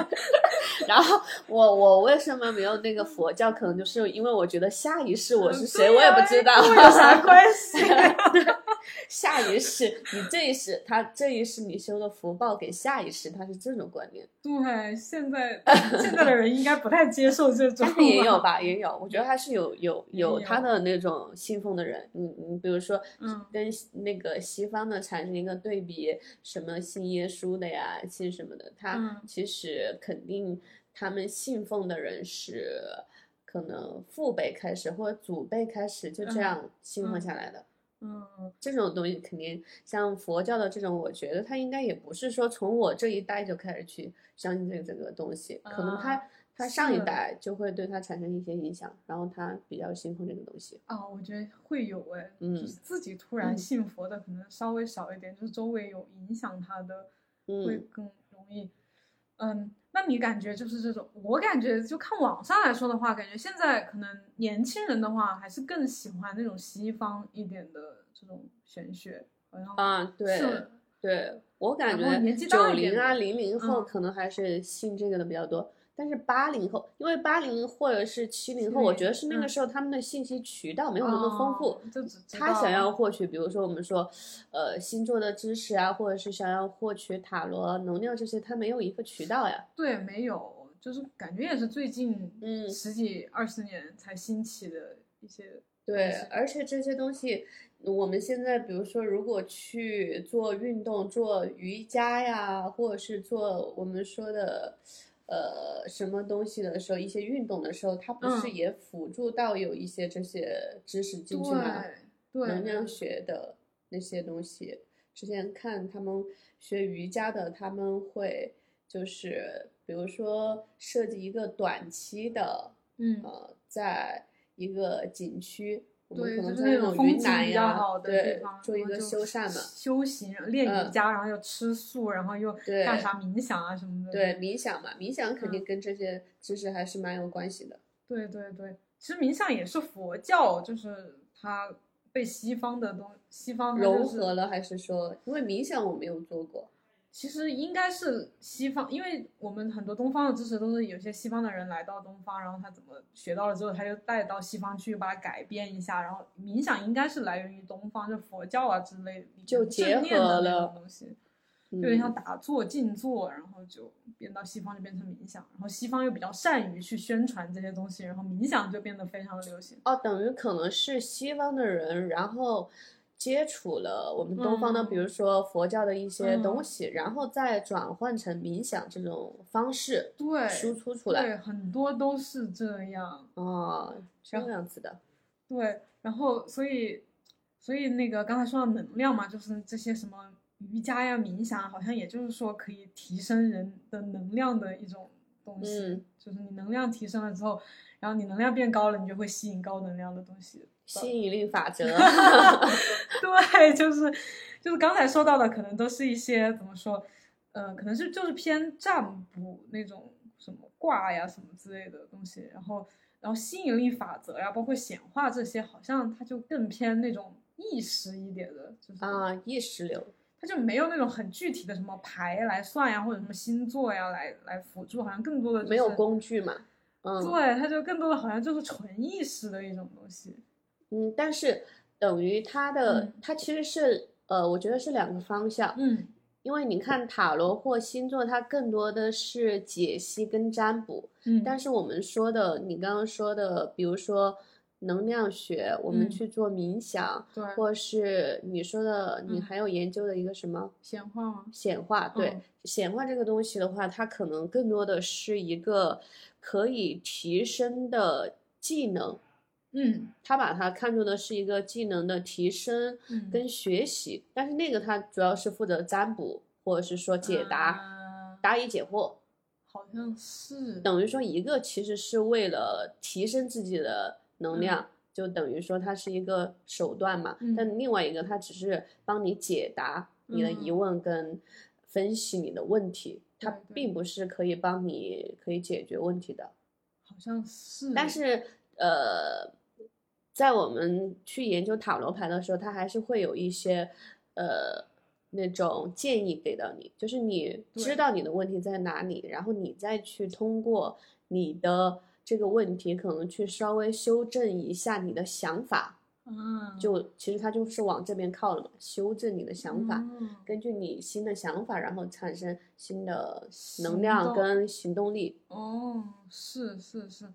然后我我为什么没有那个佛教？可能就是因为我觉得下一世我是谁，我也不知道，有啥关系？下一世，你这一世，他这一世你修的福报给下一世，他是这种观念。对，现在现在的人应该不太接受这种 但，也有吧，也有，我觉得还是有有有他的那种信奉的人，你你比如说，嗯跟那个西方的产生一个对比，什么信耶稣的呀，信什么的，他嗯其实肯定他们信奉的人是可能父辈开始或者祖辈开始就这嗯样信奉嗯下来的。嗯这种东西肯定像佛教的这种，我觉得他应该也不是说从我这一代就开始去相信这个这个东西，可能他啊他上一代就会对他产生一些影响，然后他比较信奉这个东西。啊，我觉得会有哎，嗯就是自己突然嗯信佛的可能稍微少一点，就是周围有影响他的会嗯更容易。嗯，那你感觉就是这种？我感觉就看网上来说的话，感觉现在可能年轻人的话还是更喜欢那种西方一点的这种玄学，好像啊，对对，我感觉年纪大九零啊的零零后嗯可能还是信这个的比较多。但是八零后，因为八零或者是七零后，我觉得是那个嗯时候他们的信息渠道没有那么丰富，哦就只他想要获取，比如说我们说，呃，星座的知识啊，或者是想要获取塔罗能量这些，他没有一个渠道呀。对没有，就是感觉也是最近嗯十几二十年才兴起的一些对，而且这些东西，我们现在比如说，如果去做运动、做瑜伽呀，或者是做我们说的，呃，什么东西的时候，一些运动的时候，它不是嗯。也辅助到有一些这些知识进去吗？对对。能量学的那些东西，之前看他们学瑜伽的，他们会就是比如说设计一个短期的，嗯。呃，在一个景区，我们对，可能就是那种风景比较南呀好，的地对方，，做一个修缮嘛，修行练嗯瑜伽，然后又吃素，然后又干啥冥想啊什么的。对，冥想嘛，冥想肯嗯定跟这些其实还是蛮有关系的。对对对，其实冥想也是佛教，就是它被西方的东西方融合了还是说，因为冥想我没有做过，其实应该是西方，因为我们很多东方的知识都是有些西方的人来到东方，然后他怎么学到了之后，他就带到西方去把它改变一下，然后冥想应该是来源于东方，就佛教啊之类的，就结正念的合那种了东西，嗯有点像打坐、静坐，然后就变到西方就变成冥想，然后西方又比较善于去宣传这些东西，然后冥想就变得非常的流行。哦，等于可能是西方的人，然后接触了我们东方的，比如嗯说佛教的一些东嗯西，然后再转换成冥想这种方式对，输出出来。对，很多都是这样。哦，这样子的。对，然后所以所以那个刚才说到能量嘛，就是这些什么瑜伽呀、冥想啊，好像也就是说可以提升人的能量的一种东西。嗯就是你能量提升了之后，然后你能量变高了，你就会吸引高能量的东西。吸引力法则，对，就是就是刚才说到的，可能都是一些怎么说，呃，可能是就是偏占卜那种什么卦呀什么之类的东西，然后然后吸引力法则呀，包括显化这些，好像它就更偏那种意识一点的，就是啊，意识流。它就没有那种很具体的什么牌来算呀，或者什么星座呀来来辅助，好像更多的、就是、没有工具嘛。嗯，对，它就更多的好像就是纯意识的一种东西。嗯，但是等于它的、嗯它其实是呃，我觉得是两个方向。嗯因为你看塔罗或星座，它更多的是解析跟占卜，嗯，但是我们说的，你刚刚说的，比如说能量学，我们嗯去做冥想，对或是你说的，你嗯还有研究的一个什么显化吗？显化？对嗯，显化这个东西的话，它可能更多的是一个可以提升的技能，嗯。他把它看作的是一个技能的提升嗯，跟学习，但是那个他主要是负责占卜，或者是说解答、啊。答疑解惑。好像是。等于说一个其实是为了提升自己的能量，就等于说它是一个手段嘛。嗯。但另外一个它只是帮你解答你的疑问跟分析你的问题，它并不是可以帮你可以解决问题的。好像是，但是呃，在我们去研究塔罗牌的时候，它还是会有一些呃那种建议给到你，就是你知道你的问题在哪里，然后你再去通过你的这个问题，可能去稍微修正一下你的想法，嗯，就其实它就是往这边靠了嘛，修正你的想法。嗯。根据你新的想法，然后产生新的能量跟行动力。哦，是是是，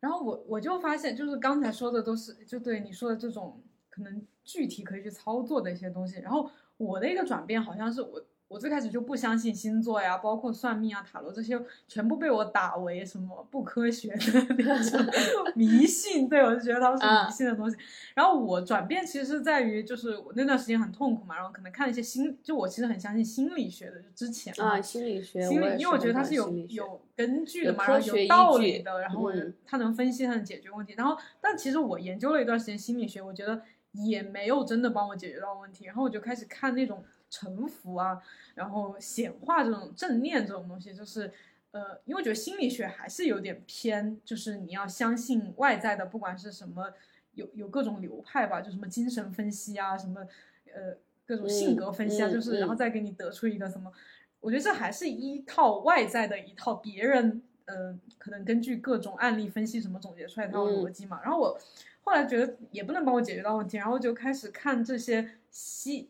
然后我我就发现，就是刚才说的都是就对你说的这种可能具体可以去操作的一些东西。然后我的一个转变好像是我我最开始就不相信星座呀，包括算命啊、塔罗这些，全部被我打为什么不科学的那种 迷信。对我就觉得他们是啊迷信的东西。然后我转变其实是在于，就是我那段时间很痛苦嘛，然后可能看一些心，就我其实很相信心理学的，就之前啊，心理学，心理，也因为我觉得它是有有根据的嘛，然后有道理的，然后我嗯它能分析，它能解决问题。然后，但其实我研究了一段时间心理学，我觉得也没有真的帮我解决到问题。然后我就开始看那种沉浮啊，然后显化这种正念这种东西，就是呃，因为我觉得心理学还是有点偏，就是你要相信外在的，不管是什么，有有各种流派吧，就什么精神分析啊，什么呃各种性嗯格分析啊，嗯就是然后嗯再给你得出一个什么。我觉得这还是依靠外在的一套别人，呃，可能根据各种案例分析什么总结出来的一套嗯逻辑嘛。然后我后来觉得也不能帮我解决到问题，然后就开始看这些吸，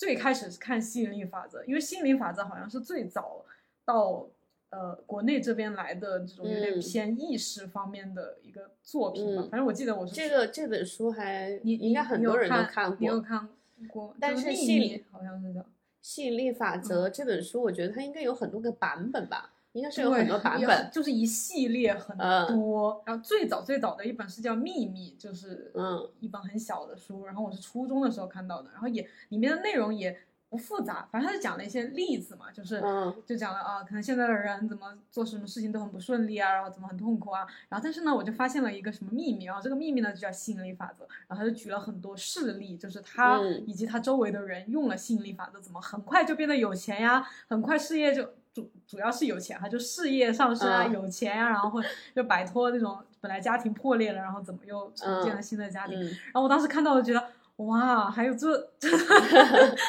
最开始是看吸引力法则，因为吸引力法则好像是最早到呃国内这边来的这种有点嗯偏意识方面的一个作品吧。嗯反正我记得我是这个这本书还你应该很多人都看看过。你有看过？但是吸引力好像是叫。吸引力法则嗯这本书，我觉得它应该有很多个版本吧，应该是有对很多版本。就是一系列很嗯多。然后最早最早的一本是叫《秘密》，就是嗯一本很小的书，然后我是初中的时候看到的，然后也里面的内容也不复杂，反正他就讲了一些例子嘛，就是。嗯就讲了啊，可能现在的人怎么做什么事情都很不顺利啊，然后怎么很痛苦啊，然后但是呢，我就发现了一个什么秘密，然后这个秘密呢就叫吸引力法则，然后他就举了很多事例，就是他嗯以及他周围的人用了吸引力法则，怎么很快就变得有钱呀，很快事业就主主要是有钱，他就事业上升啊，嗯。有钱呀，然后会就摆脱那种本来家庭破裂了，然后怎么又重建了嗯。新的家庭，嗯，然后我当时看到我，觉得哇，还有这，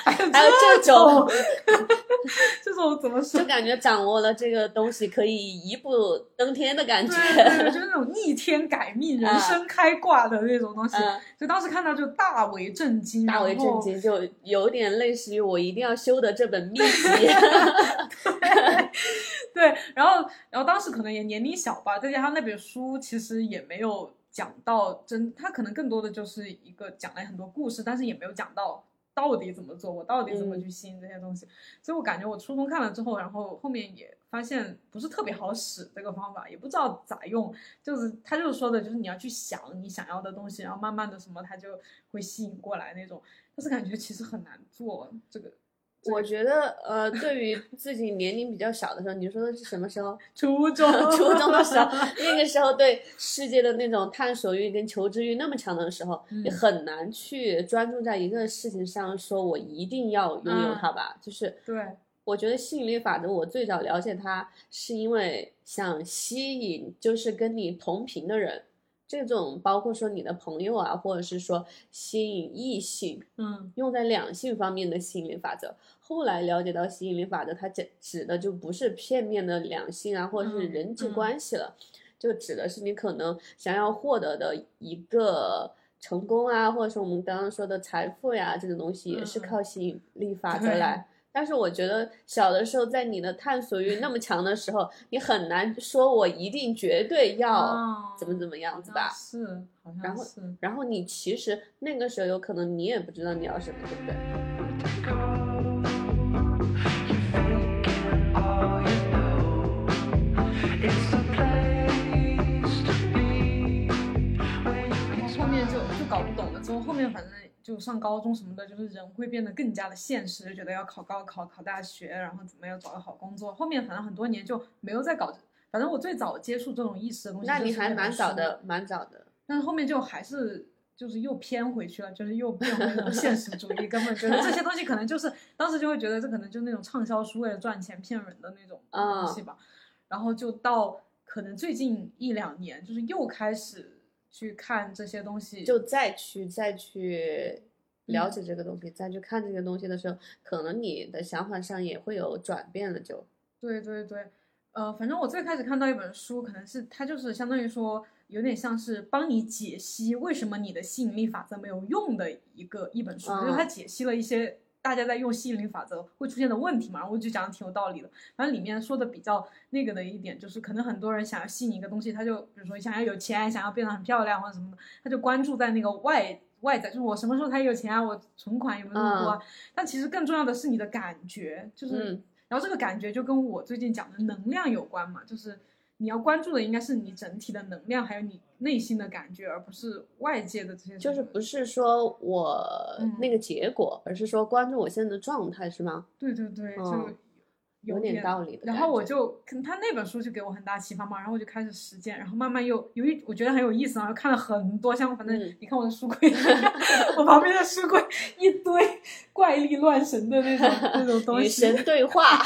还有还有这种，这种怎么说就？感觉掌握了这个东西可以一步登天的感觉。对对对，就是那种逆天改命、人生开挂的那种东西，嗯，所以当时看到就大为震惊，大为震惊，就有点类似于我一定要修的这本秘籍。对，然后然后当时可能也年龄小吧，再加上那本书其实也没有讲到真，他可能更多的就是一个讲了很多故事，但是也没有讲到到底怎么做，我到底怎么嗯去吸引这些东西。所以我感觉我初中看了之后，然后后面也发现不是特别好使这个方法，也不知道咋用。就是他就是说的，就是你要去想你想要的东西，然后慢慢的什么他就会吸引过来那种。但是感觉其实很难做这个。我觉得，呃，对于自己年龄比较小的时候，你说的是什么时候？初中，初中的时候，那个时候对世界的那种探索欲跟求知欲那么强的时候，你很难去专注在一个事情上，说我一定要拥有它吧。就是对，我觉得吸引力法则，我最早了解它是因为想吸引，就是跟你同频的人。这种包括说你的朋友啊，或者是说吸引异性，嗯，用在两性方面的吸引力法则。后来了解到吸引力法则，它指指的就不是片面的两性啊，或者是人际关系了，就指的是你可能想要获得的一个成功啊，或者说我们刚刚说的财富呀，这种东西也是靠吸引力法则来。但是我觉得小的时候，在你的探索欲那么强的时候，你很难说我一定绝对要怎么怎么样子吧？是，好像然后，然后你其实那个时候有可能你也不知道你要什么，对不对？后面就就搞不懂了，之后后面反正。就上高中什么的，就是人会变得更加的现实，就觉得要考高考、考大学，然后怎么样找个好工作。后面反正很多年就没有再搞。反正我最早接触这种意识的东西，那你还蛮早的，蛮早的。但是后面就还是就是又偏回去了，就是又变回那种现实主义，根本觉得这些东西可能就是当时就会觉得这可能就那种畅销书为了赚钱骗人的那种东西吧。然后就到可能最近一两年，就是又开始。去看这些东西，就再去再去了解这个东西，再去看这个东西的时候，可能你的想法上也会有转变了。就对对对，呃，反正我最开始看到一本书，可能是它就是相当于说，有点像是帮你解析为什么你的吸引力法则没有用的一个一本书，就是它解析了一些。大家在用吸引力法则会出现的问题嘛？然后我就讲的挺有道理的。反正里面说的比较那个的一点就是，可能很多人想要吸引一个东西，他就比如说想要有钱，想要变得很漂亮或者什么的，他就关注在那个外外在，就是我什么时候才有钱啊？我存款有没有那么多？啊？但其实更重要的是你的感觉，就是，然后这个感觉就跟我最近讲的能量有关嘛，就是。你要关注的应该是你整体的能量，还有你内心的感觉，而不是外界的这些。就是不是说我那个结果，而是说关注我现在的状态，是吗？对对对，就有点道理的。然后我就他那本书就给我很大启发嘛，然后我就开始实践，然后慢慢又由于我觉得很有意思，然后看了很多，像反正你看我的书柜，我旁边的书柜一堆怪力乱神的那种那种 东西，与神对话，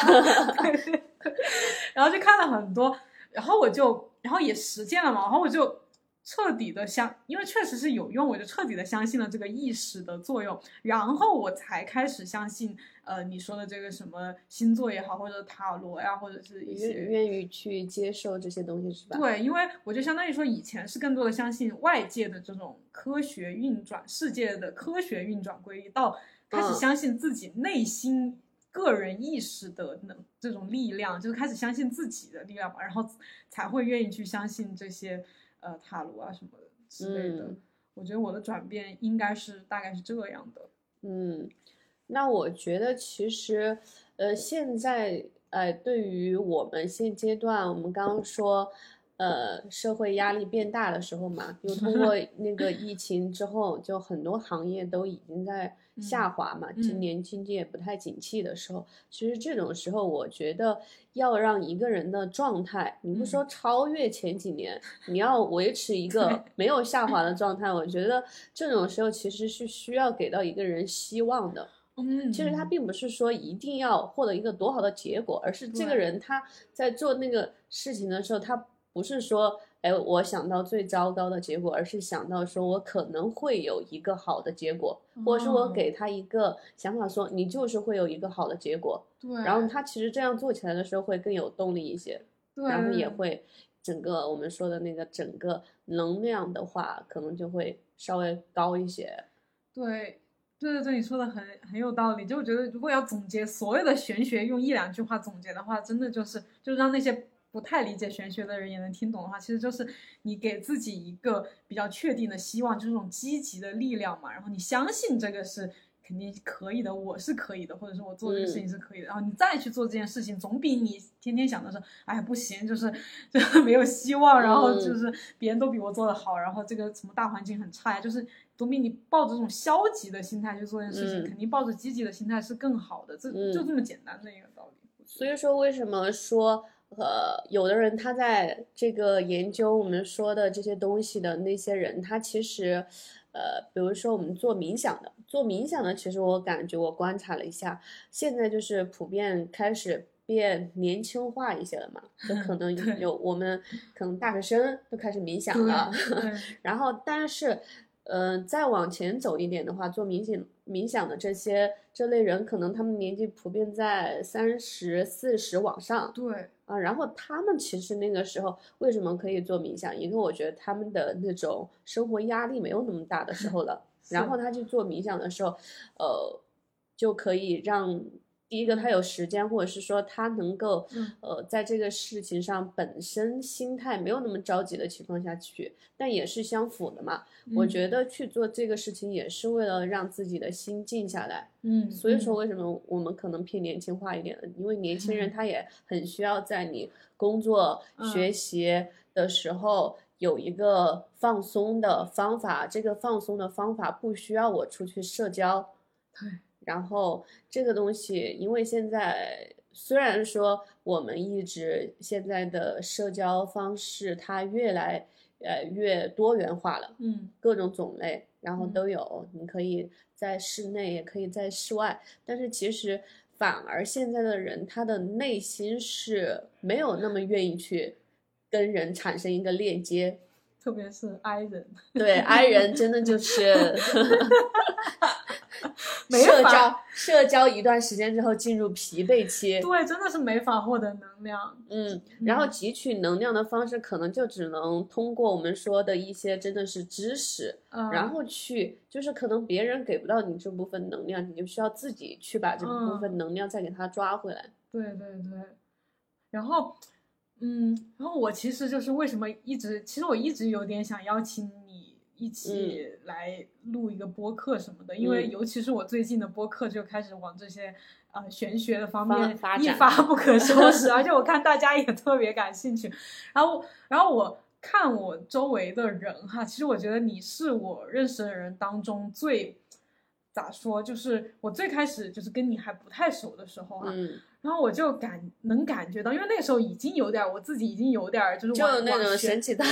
然后就看了很多。然后我就，然后也实践了嘛，然后我就彻底的相，因为确实是有用，我就彻底的相信了这个意识的作用，然后我才开始相信，呃，你说的这个什么星座也好，或者塔罗呀，或者是一些愿意去接受这些东西，是吧？对，因为我就相当于说，以前是更多的相信外界的这种科学运转，世界的科学运转规律，到开始相信自己内心。个人意识的能这种力量，就是开始相信自己的力量嘛，然后才会愿意去相信这些呃塔罗啊什么之类的。我觉得我的转变应该是大概是这样的。嗯，那我觉得其实呃现在呃对于我们现阶段，我们刚刚说。呃，社会压力变大的时候嘛，又通 过那个疫情之后，就很多行业都已经在下滑嘛。今年经济也不太景气的时候，其实这种时候，我觉得要让一个人的状态，你不说超越前几年，你要维持一个没有下滑的状态，我觉得这种时候其实是需要给到一个人希望的。嗯，其实他并不是说一定要获得一个多好的结果，而是这个人他在做那个事情的时候，他。不是说，哎，我想到最糟糕的结果，而是想到说我可能会有一个好的结果，或者是我给他一个想法，说你就是会有一个好的结果。对。然后他其实这样做起来的时候会更有动力一些。对。然后也会整个我们说的那个整个能量的话，可能就会稍微高一些。对，对对对，你说的很很有道理。就我觉得，如果要总结所有的玄学，用一两句话总结的话，真的就是就让那些。不太理解玄学的人也能听懂的话，其实就是你给自己一个比较确定的希望，就是这种积极的力量嘛。然后你相信这个是肯定可以的，我是可以的，或者说我做这个事情是可以的。然后你再去做这件事情，总比你天天想的是，哎呀不行，就是就 没有希望，然后就是别人都比我做的好，然后这个什么大环境很差呀，就是总比你抱着这种消极的心态去做件事情，嗯肯定抱着积极的心态是更好的。这、嗯就这么简单的一个道理。所以说，为什么说呃，有的人他在这个研究我们说的这些东西的那些人，他其实呃，比如说我们做冥想的，做冥想的，其实我感觉我观察了一下，现在就是普遍开始。变年轻化一些了嘛，就可 能有我们可能大学生都开始冥想了，然后，但是，呃，再往前走一点的话，做冥想冥想的这些这类人，可能他们年纪普遍在三十四十往上对，啊。然后他们其实那个时候为什么可以做冥想？因为我觉得他们的那种生活压力没有那么大的时候了，然后他去做冥想的时候，呃，就可以让。第一个，他有时间，或者是说他能够，嗯呃，在这个事情上本身心态没有那么着急的情况下去，但也是相符的嘛。我嗯觉得去做这个事情也是为了让自己的心静下来。嗯，所以说，嗯为什么我们可能偏年轻化一点呢？因为年轻人嗯他也很需要在你工作、嗯学习的时候有一个放松的方法。这个放松的方法不需要我出去社交。对，然后这个东西，因为现在虽然说我们一直现在的社交方式它越来呃越多元化了，嗯各种种类，然后嗯都有，你可以在室内，也可以在室外，但是其实反而现在的人他的内心是没有那么愿意去跟人产生一个链接。特别是 I 人，对，I 人真的就是 没法社交社交一段时间之后进入疲惫期，对，真的是没法获得能量。嗯，然后嗯汲取能量的方式可能就只能通过我们说的一些真的是知识，嗯，然后去就是可能别人给不到你这部分能量，你就需要自己去把这部嗯分能量再给它抓回来。对对对，然后，嗯，然后我其实就是为什么一直，其实我一直有点想邀请你一起来录一个播客什么的，因为嗯。尤其是我最近的播客就开始往这些呃玄学的方面一发不可收拾，而且我看大家也特别感兴趣，然后，然后我。看我周围的人哈，其实我觉得你是我认识的人当中最咋说，就是我最开始就是跟你还不太熟的时候哈，嗯，然后我就感能感觉到，因为那个时候已经有点儿，我自己已经有点儿就是就往那种神奇的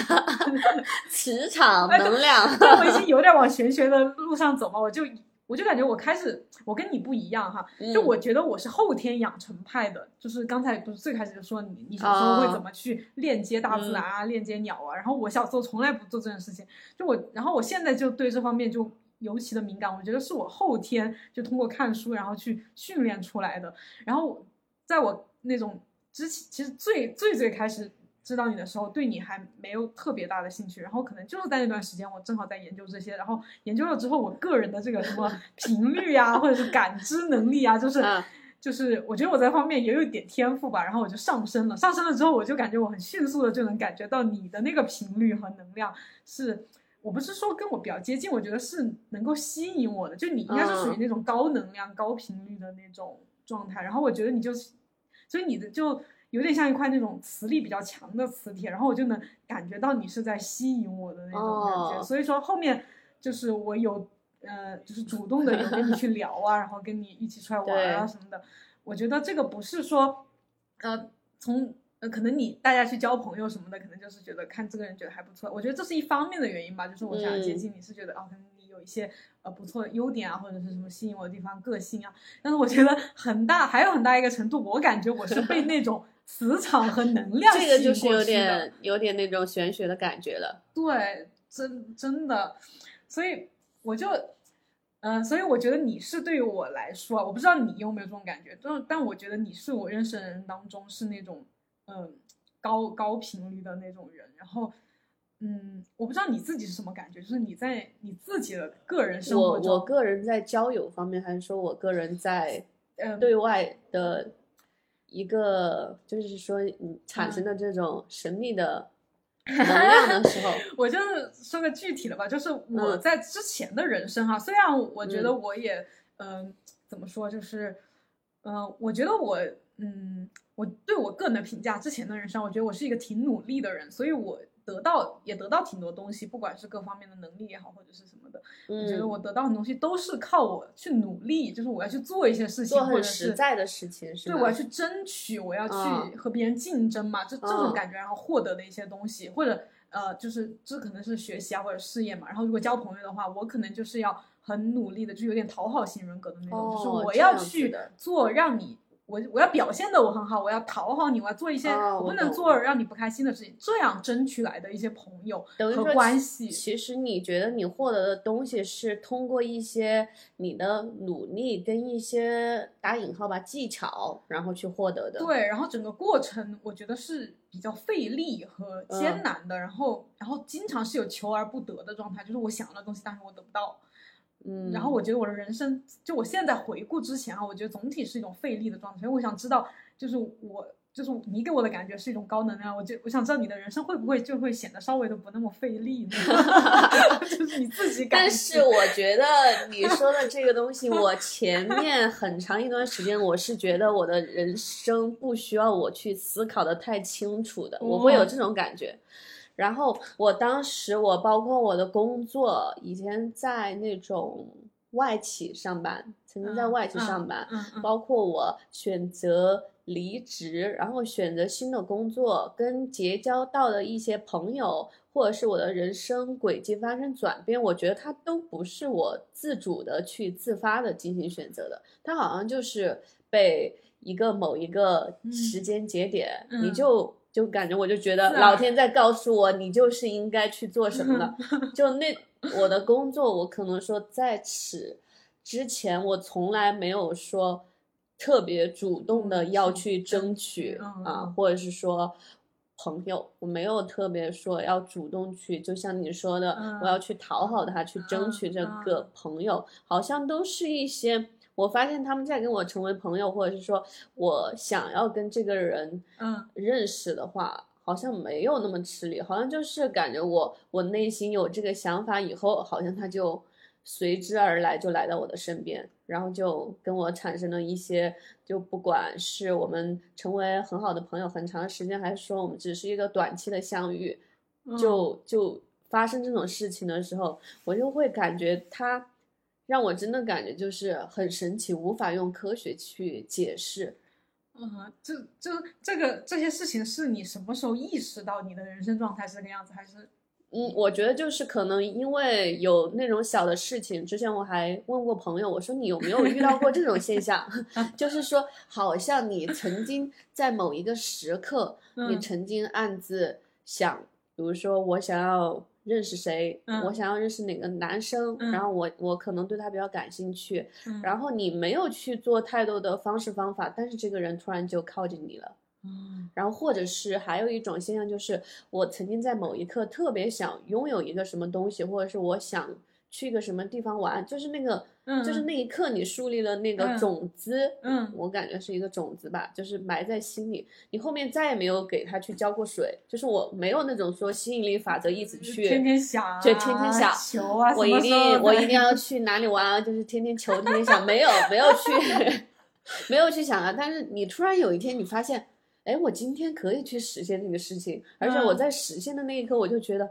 磁场能量。对，我已经有点儿往玄学的路上走嘛，我就我就感觉我开始，我跟你不一样哈，就嗯。我觉得我是后天养成派的，就是刚才不是最开始就说你你小时候会怎哦。么去链接大自然啊，链接鸟啊，然后我小时候从来不做这件事情，就我，然后我现在就对这方面就尤其的敏感，我觉得是我后天就通过看书然后去训练出来的，然后在我那种之前，其实最最最开始知道你的时候，对你还没有特别大的兴趣，然后可能就是在那段时间，我正好在研究这些，然后研究了之后，我个人的这个什么 频率啊，或者是感知能力啊，就是。嗯就是我觉得我在方面也有一点天赋吧，然后我就上升了。上升了之后，我就感觉我很迅速的就能感觉到你的那个频率和能量是，我不是说跟我比较接近，我觉得是能够吸引我的。就你应该是属于嗯那种高能量、高频率的那种状态。然后我觉得你就是，所以你的就有点像一块那种磁力比较强的磁铁，然后我就能感觉到你是在吸引我的那种感觉。哦所以说后面就是我有呃，就是主动的有跟你去聊啊，然后跟你一起出来玩啊什么的。我觉得这个不是说，呃，从呃可能你大家去交朋友什么的，可能就是觉得看这个人觉得还不错。我觉得这是一方面的原因吧，就是我想接嗯近你是觉得哦，可能你有一些呃不错的优点啊，或者是什么吸引我的地方，个性啊。但是我觉得很大还有很大一个程度，我感觉我是被那种 磁场和能量这个吸就是有引过去的点有点那种玄学的感觉了。对，真真的，所以我就，嗯、所以我觉得你是对于我来说，我不知道你有没有这种感觉，但但我觉得你是我认识的人当中是那种，嗯、高高频率的那种人，然后。嗯，我不知道你自己是什么感觉，就是你在你自己的个人生活中，我个人在交友方面，还是说我个人在嗯，对外的一个，就是说嗯产生嗯。的这种神秘的能量的时候，我就是说个具体的吧，就是我嗯。在之前的人生哈，虽然我觉得嗯。我也，嗯、怎么说，就是，嗯、我觉得我，嗯，我对我个人的评价，之前的人生，我觉得我是一个挺努力的人，所以我得到也得到挺多东西，不管是各方面的能力也好，或者是什么的。我觉得嗯，我得到的东西都是靠我去努力，就是我要去做一些事情，或者是实在的事情是对，我要去争取，我要去嗯和别人竞争嘛，这这种嗯感觉，然后获得的一些东西，或者呃，就是这可能是学习啊或者事业嘛。然后如果交朋友的话，我可能就是要很努力的，就有点讨好型人格的那种，就是我要去做让你。我我要表现的我很好，我要讨好你，我要做一些哦我我不能做让你不开心的事情，这样争取来的一些朋友和关系。其实你觉得你获得的东西是通过一些你的努力跟一些打引号吧技巧，然后去获得的。对，然后整个过程我觉得是比较费力和艰嗯难的，然后然后经常是有求而不得的状态，就是我想要的东西，但是我得不到。嗯，然后我觉得我的人生，就我现在回顾之前啊，我觉得总体是一种费力的状态，所以我想知道，就是我。就是你给我的感觉是一种高能量，我就我想知道你的人生会不会就会显得稍微的不那么费力呢？就是你自己感觉。但是我觉得你说的这个东西，我前面很长一段时间，我是觉得我的人生不需要我去思考的太清楚的，我会有这种感觉。然后我当时，我包括我的工作，以前在那种外企上班，曾经在外企上班，嗯嗯包括我选择离职，然后选择新的工作，跟结交到的一些朋友，或者是我的人生轨迹发生转变，我觉得它都不是我自主的去自发的进行选择的，它好像就是被一个某一个嗯时间节点，你嗯就。就感觉我就觉得老天在告诉我，你就是应该去做什么的。就那我的工作，我可能说在此之前，我从来没有说特别主动的嗯要去去争争取啊或者是说朋友，我没有特别说要主动去，就像你说的，我要嗯去讨好他，去争嗯取这嗯个朋友，好像都是一些。我发现他们在跟我成为朋友，或者是说我想要跟这个人嗯。认识的话，好像没有那么吃力，好像就是感觉我我内心有这个想法以后，好像他就随之而来，就来到我的身边，然后就跟我产生了一些，就不管是我们成为很好的朋友很长的时间，还是说我们只是一个短期的相遇，嗯。就就发生这种事情的时候，我就会感觉他让我真的感觉就是很神奇，无法用科学去解释。嗯，这这这个这些事情是你什么时候意识到你的人生状态是这个样子，还是嗯，我觉得就是可能因为有那种小的事情，之前我还问过朋友，我说你有没有遇到过这种现象？就是说，好像你曾经在某一个时刻，你嗯曾经暗自想，比如说我想要认识谁，我嗯。想要认识哪个男生，嗯。然后我我可能对他比较感兴趣，嗯。然后你没有去做太多的方式方法，但是这个人突然就靠近你了。嗯然后或者是还有一种现象，就是我曾经在某一刻特别想拥有一个什么东西，或者是我想去一个什么地方玩，就是那个，就是嗯。那一刻你树立了那个嗯。种子，嗯。我感觉是一个种子吧，就是埋在心里，你后面再也没有给它去浇过水，就是我没有那种说吸引力法则一直去天天想就，天天想求啊，我一定我一定要去哪里玩啊，就是天天求天天想，没有没有去 没有去想啊。但是你突然有一天你发现，哎，我今天可以去实现这个事情，而且我嗯。在实现的那一刻，我就觉得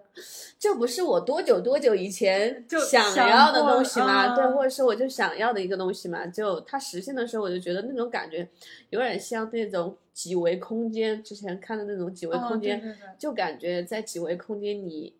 这不是我多久多久以前就想想要的东西吗？对，嗯。或者是我就想要的一个东西嘛。就它实现的时候，我就觉得那种感觉有点像那种几维空间，之前看的那种几维哦空间，对对。对就感觉在几维空间里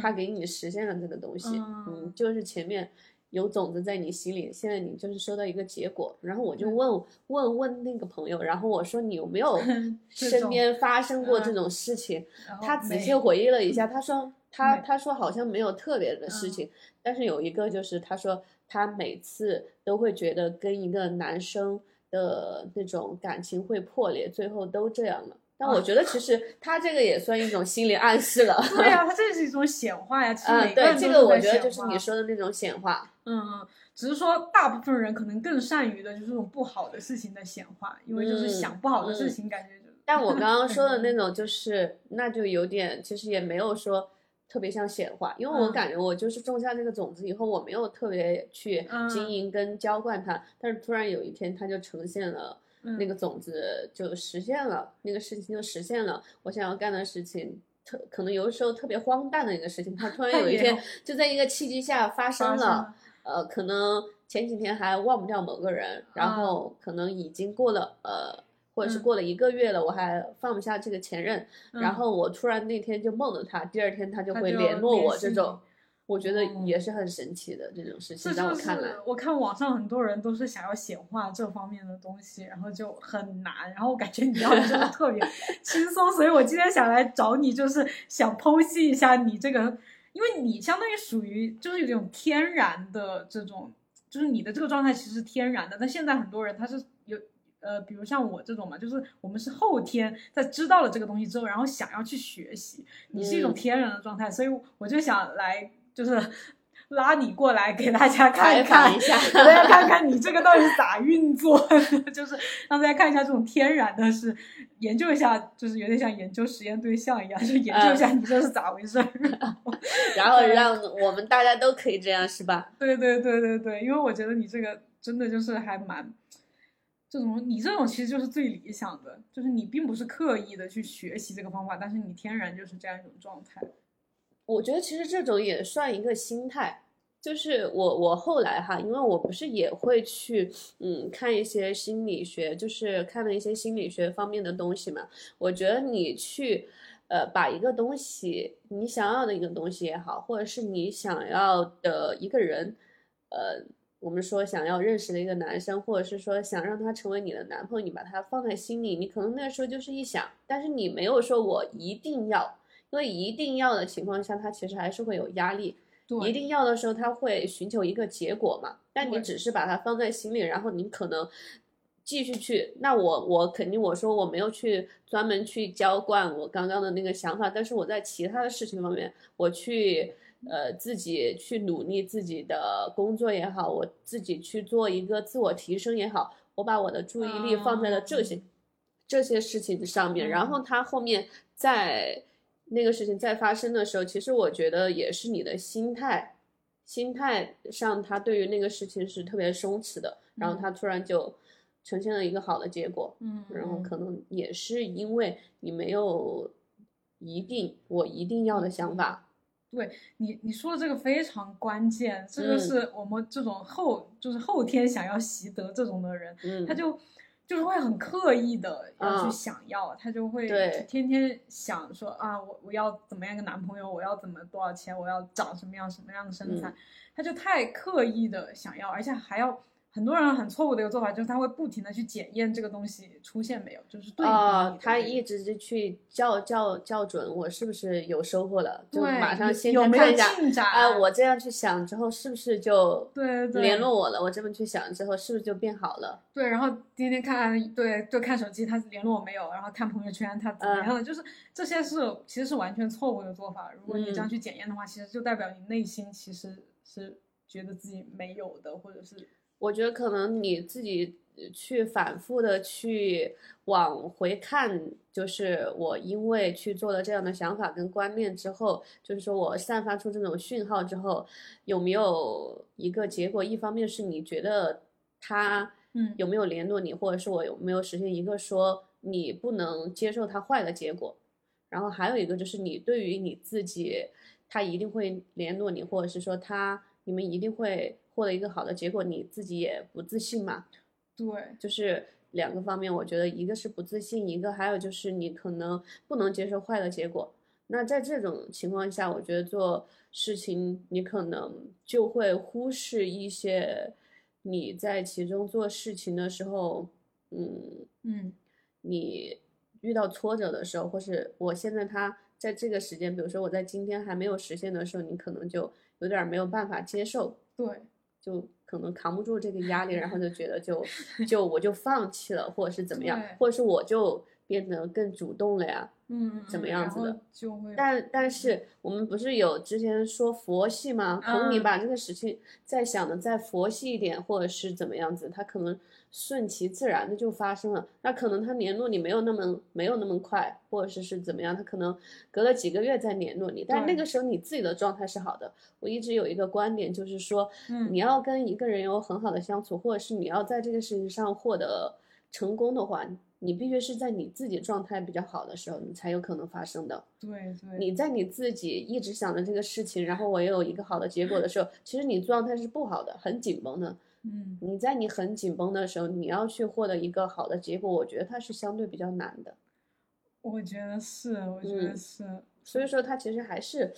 他嗯给你实现了这个东西，嗯。嗯，就是前面有种子在你心里，现在你就是收到一个结果，然后我就嗯问问问那个朋友，然后我说你有没有 身边发生过这嗯种事情？他仔细回忆了一下，他说他他说好像没有特别的事嗯情，但是有一个就是他说他每次都会觉得跟一个男生的那种感情会破裂，最后都这样了。但我啊觉得其实 他这个也算一种心理暗示了。对呀、他这是一种显化呀。其实嗯，对这个我觉得就是你说的那种显化。嗯，嗯，只是说大部分人可能更善于的就是这种不好的事情的显化，因为就是想不好的事嗯情，感觉就。但我刚刚说的 那种，就是那就有点，其实也没有说特别像显化，因为我嗯感觉我就是种下这个种子以后，我没有特别去经嗯营跟浇灌它，但是突然有一天它就呈现了。嗯。那个种子就实现了，那个事情就实现了，我想要干的事情特可能有的时候特别荒诞的一个事情，它突然 有一天就在一个契机下发生了，呃，可能前几天还忘不掉某个人，然后可能已经过了呃，或者是过了一个月了，我还放不下这个前任，然后我突然那天就梦到他，第二天他就会联络我这种。我觉得也是很神奇的这种事情，在我看来，我看网上很多人都是想要显化这方面的东西，然后就很难。然后我感觉你要的真的特别 轻松，所以我今天想来找你，就是想剖析一下你这个，因为你相当于属于就是有种天然的这种，就是你的这个状态其实是天然的。但现在很多人他是有呃，比如像我这种嘛，就是我们是后天在知道了这个东西之后，然后想要去学习。你是一种天然的状态，所以我就想来。就是 拉你过来给大家看一看，给大家看看你这个到底是咋运作，就是让大家看一下这种天然的，是研究一下，就是有点像研究实验对象一样，就研究一下你这是咋回事儿，然后让我们大家都可以这样，是吧？对对对对对，因为我觉得你这个真的就是还蛮这种，你这种其实就是最理想的，就是你并不是刻意的去学习这个方法，但是你天然就是这样一种状态。我觉得其实这种也算一个心态，就是我我后来哈，因为我不是也会去嗯看一些心理学，就是看了一些心理学方面的东西嘛。我觉得你去呃把一个东西，你想要的一个东西也好，或者是你想要的一个人，呃，我们说想要认识的一个男生，或者是说想让他成为你的男朋友，你把他放在心里，你可能那时候就是一想，但是你没有说我一定要。因为一定要的情况下，他其实还是会有压力。对，一定要的时候，他会寻求一个结果嘛。但你只是把它放在心里，然后你可能继续去。那我我肯定我说我没有去专门去浇灌我刚刚的那个想法，但是我在其他的事情方面，我去呃自己去努力自己的工作也好，我自己去做一个自我提升也好，我把我的注意力放在了这些这些事情上面，然后他后面在。那个事情在发生的时候，其实我觉得也是你的心态，心态上他对于那个事情是特别松弛的，然后他突然就呈现了一个好的结果，嗯，然后可能也是因为你没有一定我一定要的想法，对你你说的这个非常关键，这个是我们这种后就是后天想要习得这种的人，嗯，他就。就是会很刻意的要去想要，他就会天天想说啊，我我要怎么样一个男朋友，我要怎么多少钱，我要长什么样什么样的身材，他就太刻意的想要，而且还要。很多人很错误的一个做法就是他会不停的去检验这个东西出现没有，就是对啊，他一直就去校校校准我是不是有收获了，就马上先看一下啊，我这样去想之后是不是就对联络我了？我这么去想之后是不是就变好了？对，然后天天看，对，就看手机，他联络我没有？然后看朋友圈，他怎么样了？就是这些是其实是完全错误的做法。如果你这样去检验的话，其实就代表你内心其实是觉得自己没有的，或者是。我觉得可能你自己去反复的去往回看，就是我因为去做了这样的想法跟观念之后，就是说我散发出这种讯号之后，有没有一个结果？一方面是你觉得他嗯有没有联络你，或者是我有没有实现一个说你不能接受他坏的结果，然后还有一个就是你对于你自己，他一定会联络你，或者是说他你们一定会。获得一个好的结果，你自己也不自信嘛？对，就是两个方面，我觉得一个是不自信，一个还有就是你可能不能接受坏的结果。那在这种情况下，我觉得做事情你可能就会忽视一些你在其中做事情的时候，嗯嗯，你遇到挫折的时候，或是我现在他在这个时间，比如说我在今天还没有实现的时候，你可能就有点没有办法接受。对。就可能扛不住这个压力，然后就觉得就 就我就放弃了，或者是怎么样，或者是我就变得更主动了呀。嗯，怎么样子的？就会。但但是我们不是有之前说佛系吗？可能你把这个事情再想的再佛系一点，或者是怎么样子，他可能顺其自然的就发生了。那可能他联络你没有那么没有那么快，或者是是怎么样？他可能隔了几个月再联络你，但那个时候你自己的状态是好的。我一直有一个观点，就是说，你要跟一个人有很好的相处，或者是你要在这个事情上获得成功的话，你必须是在你自己状态比较好的时候，你才有可能发生的。对对，你在你自己一直想着这个事情，然后我也有一个好的结果的时候，其实你状态是不好的，很紧绷的。嗯，你在你很紧绷的时候，你要去获得一个好的结果，我觉得它是相对比较难的。我觉得是，我觉得是。所以说，它其实还是，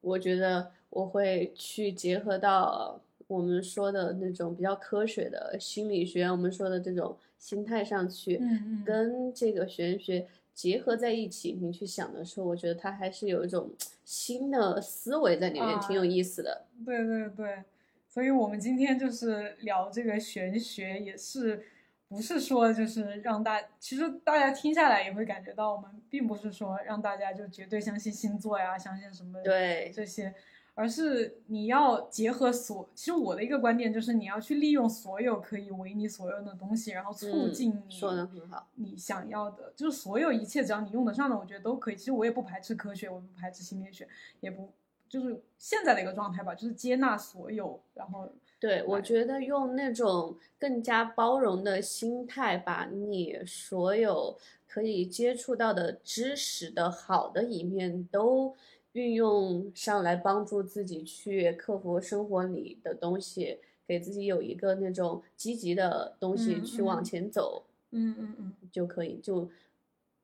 我觉得我会去结合到我们说的那种比较科学的心理学，我们说的这种心态上去，嗯嗯，跟这个玄学结合在一起，你去想的时候，我觉得它还是有一种新的思维在里面，挺有意思的。对对对，所以我们今天就是聊这个玄学，也是。不是说就是让大，其实大家听下来也会感觉到，我们并不是说让大家就绝对相信星座呀，相信什么对这些，而是你要结合所，其实我的一个观点就是你要去利用所有可以为你所用的东西，然后促进你说的很好，你想要的，就是所有一切只要你用得上的，我觉得都可以。其实我也不排斥科学，我不排斥心理学，也不就是现在的一个状态吧，就是接纳所有，然后。对，我觉得用那种更加包容的心态，把你所有可以接触到的知识的好的一面都运用上来，帮助自己去克服生活里的东西，给自己有一个那种积极的东西去往前走，嗯嗯嗯，就可以，就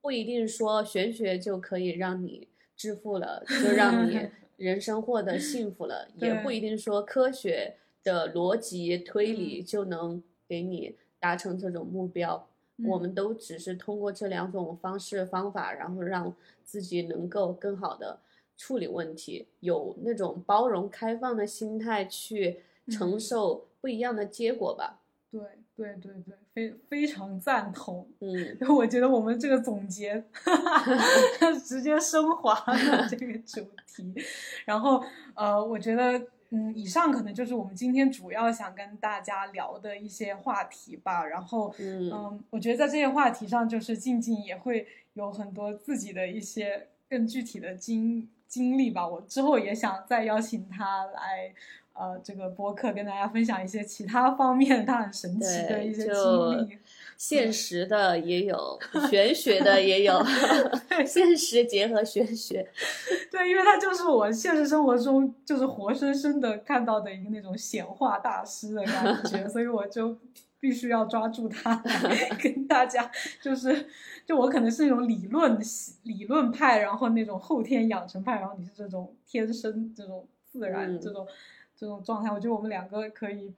不一定说玄学就可以让你致富了，就让你 人生获得幸福了，也不一定说科学。的逻辑推理就能给你达成这种目标。我们都只是通过这两种方式方法，然后让自己能够更好的处理问题，有那种包容开放的心态去承受不一样的结果吧。对对对对，非非常赞同。嗯，我觉得我们这个总结 直接升华了这个主题。然后呃，我觉得。嗯，以上可能就是我们今天主要想跟大家聊的一些话题吧。然后，嗯，我觉得在这些话题上，就是静静也会有很多自己的一些更具体的经经历吧。我之后也想再邀请他来，呃，这个播客跟大家分享一些其他方面他很神奇的一些经历。现实的也有，玄学的也有，现实结合玄学。对，因为他就是我现实生活中就是活生生的看到的一个那种显化大师的感觉，所以我就必须要抓住他来 跟大家，就是就我可能是那种理论理论派，然后那种后天养成派，然后你是这种天生这种自然这种这种状态，我觉得我们两个可以。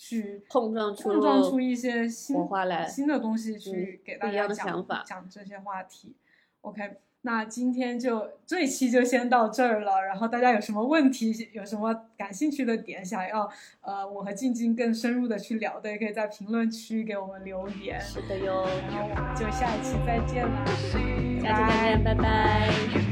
去碰撞出碰撞出一些新火花来，新的东西去给大家讲讲这些话题。OK，那今天就这一期就先到这儿了。然后大家有什么问题，有什么感兴趣的点，想要呃我和静静更深入的去聊的，也可以在评论区给我们留言。是的哟。然后我们就下一期再见啦，下期再见，拜拜。Merci beaucoup.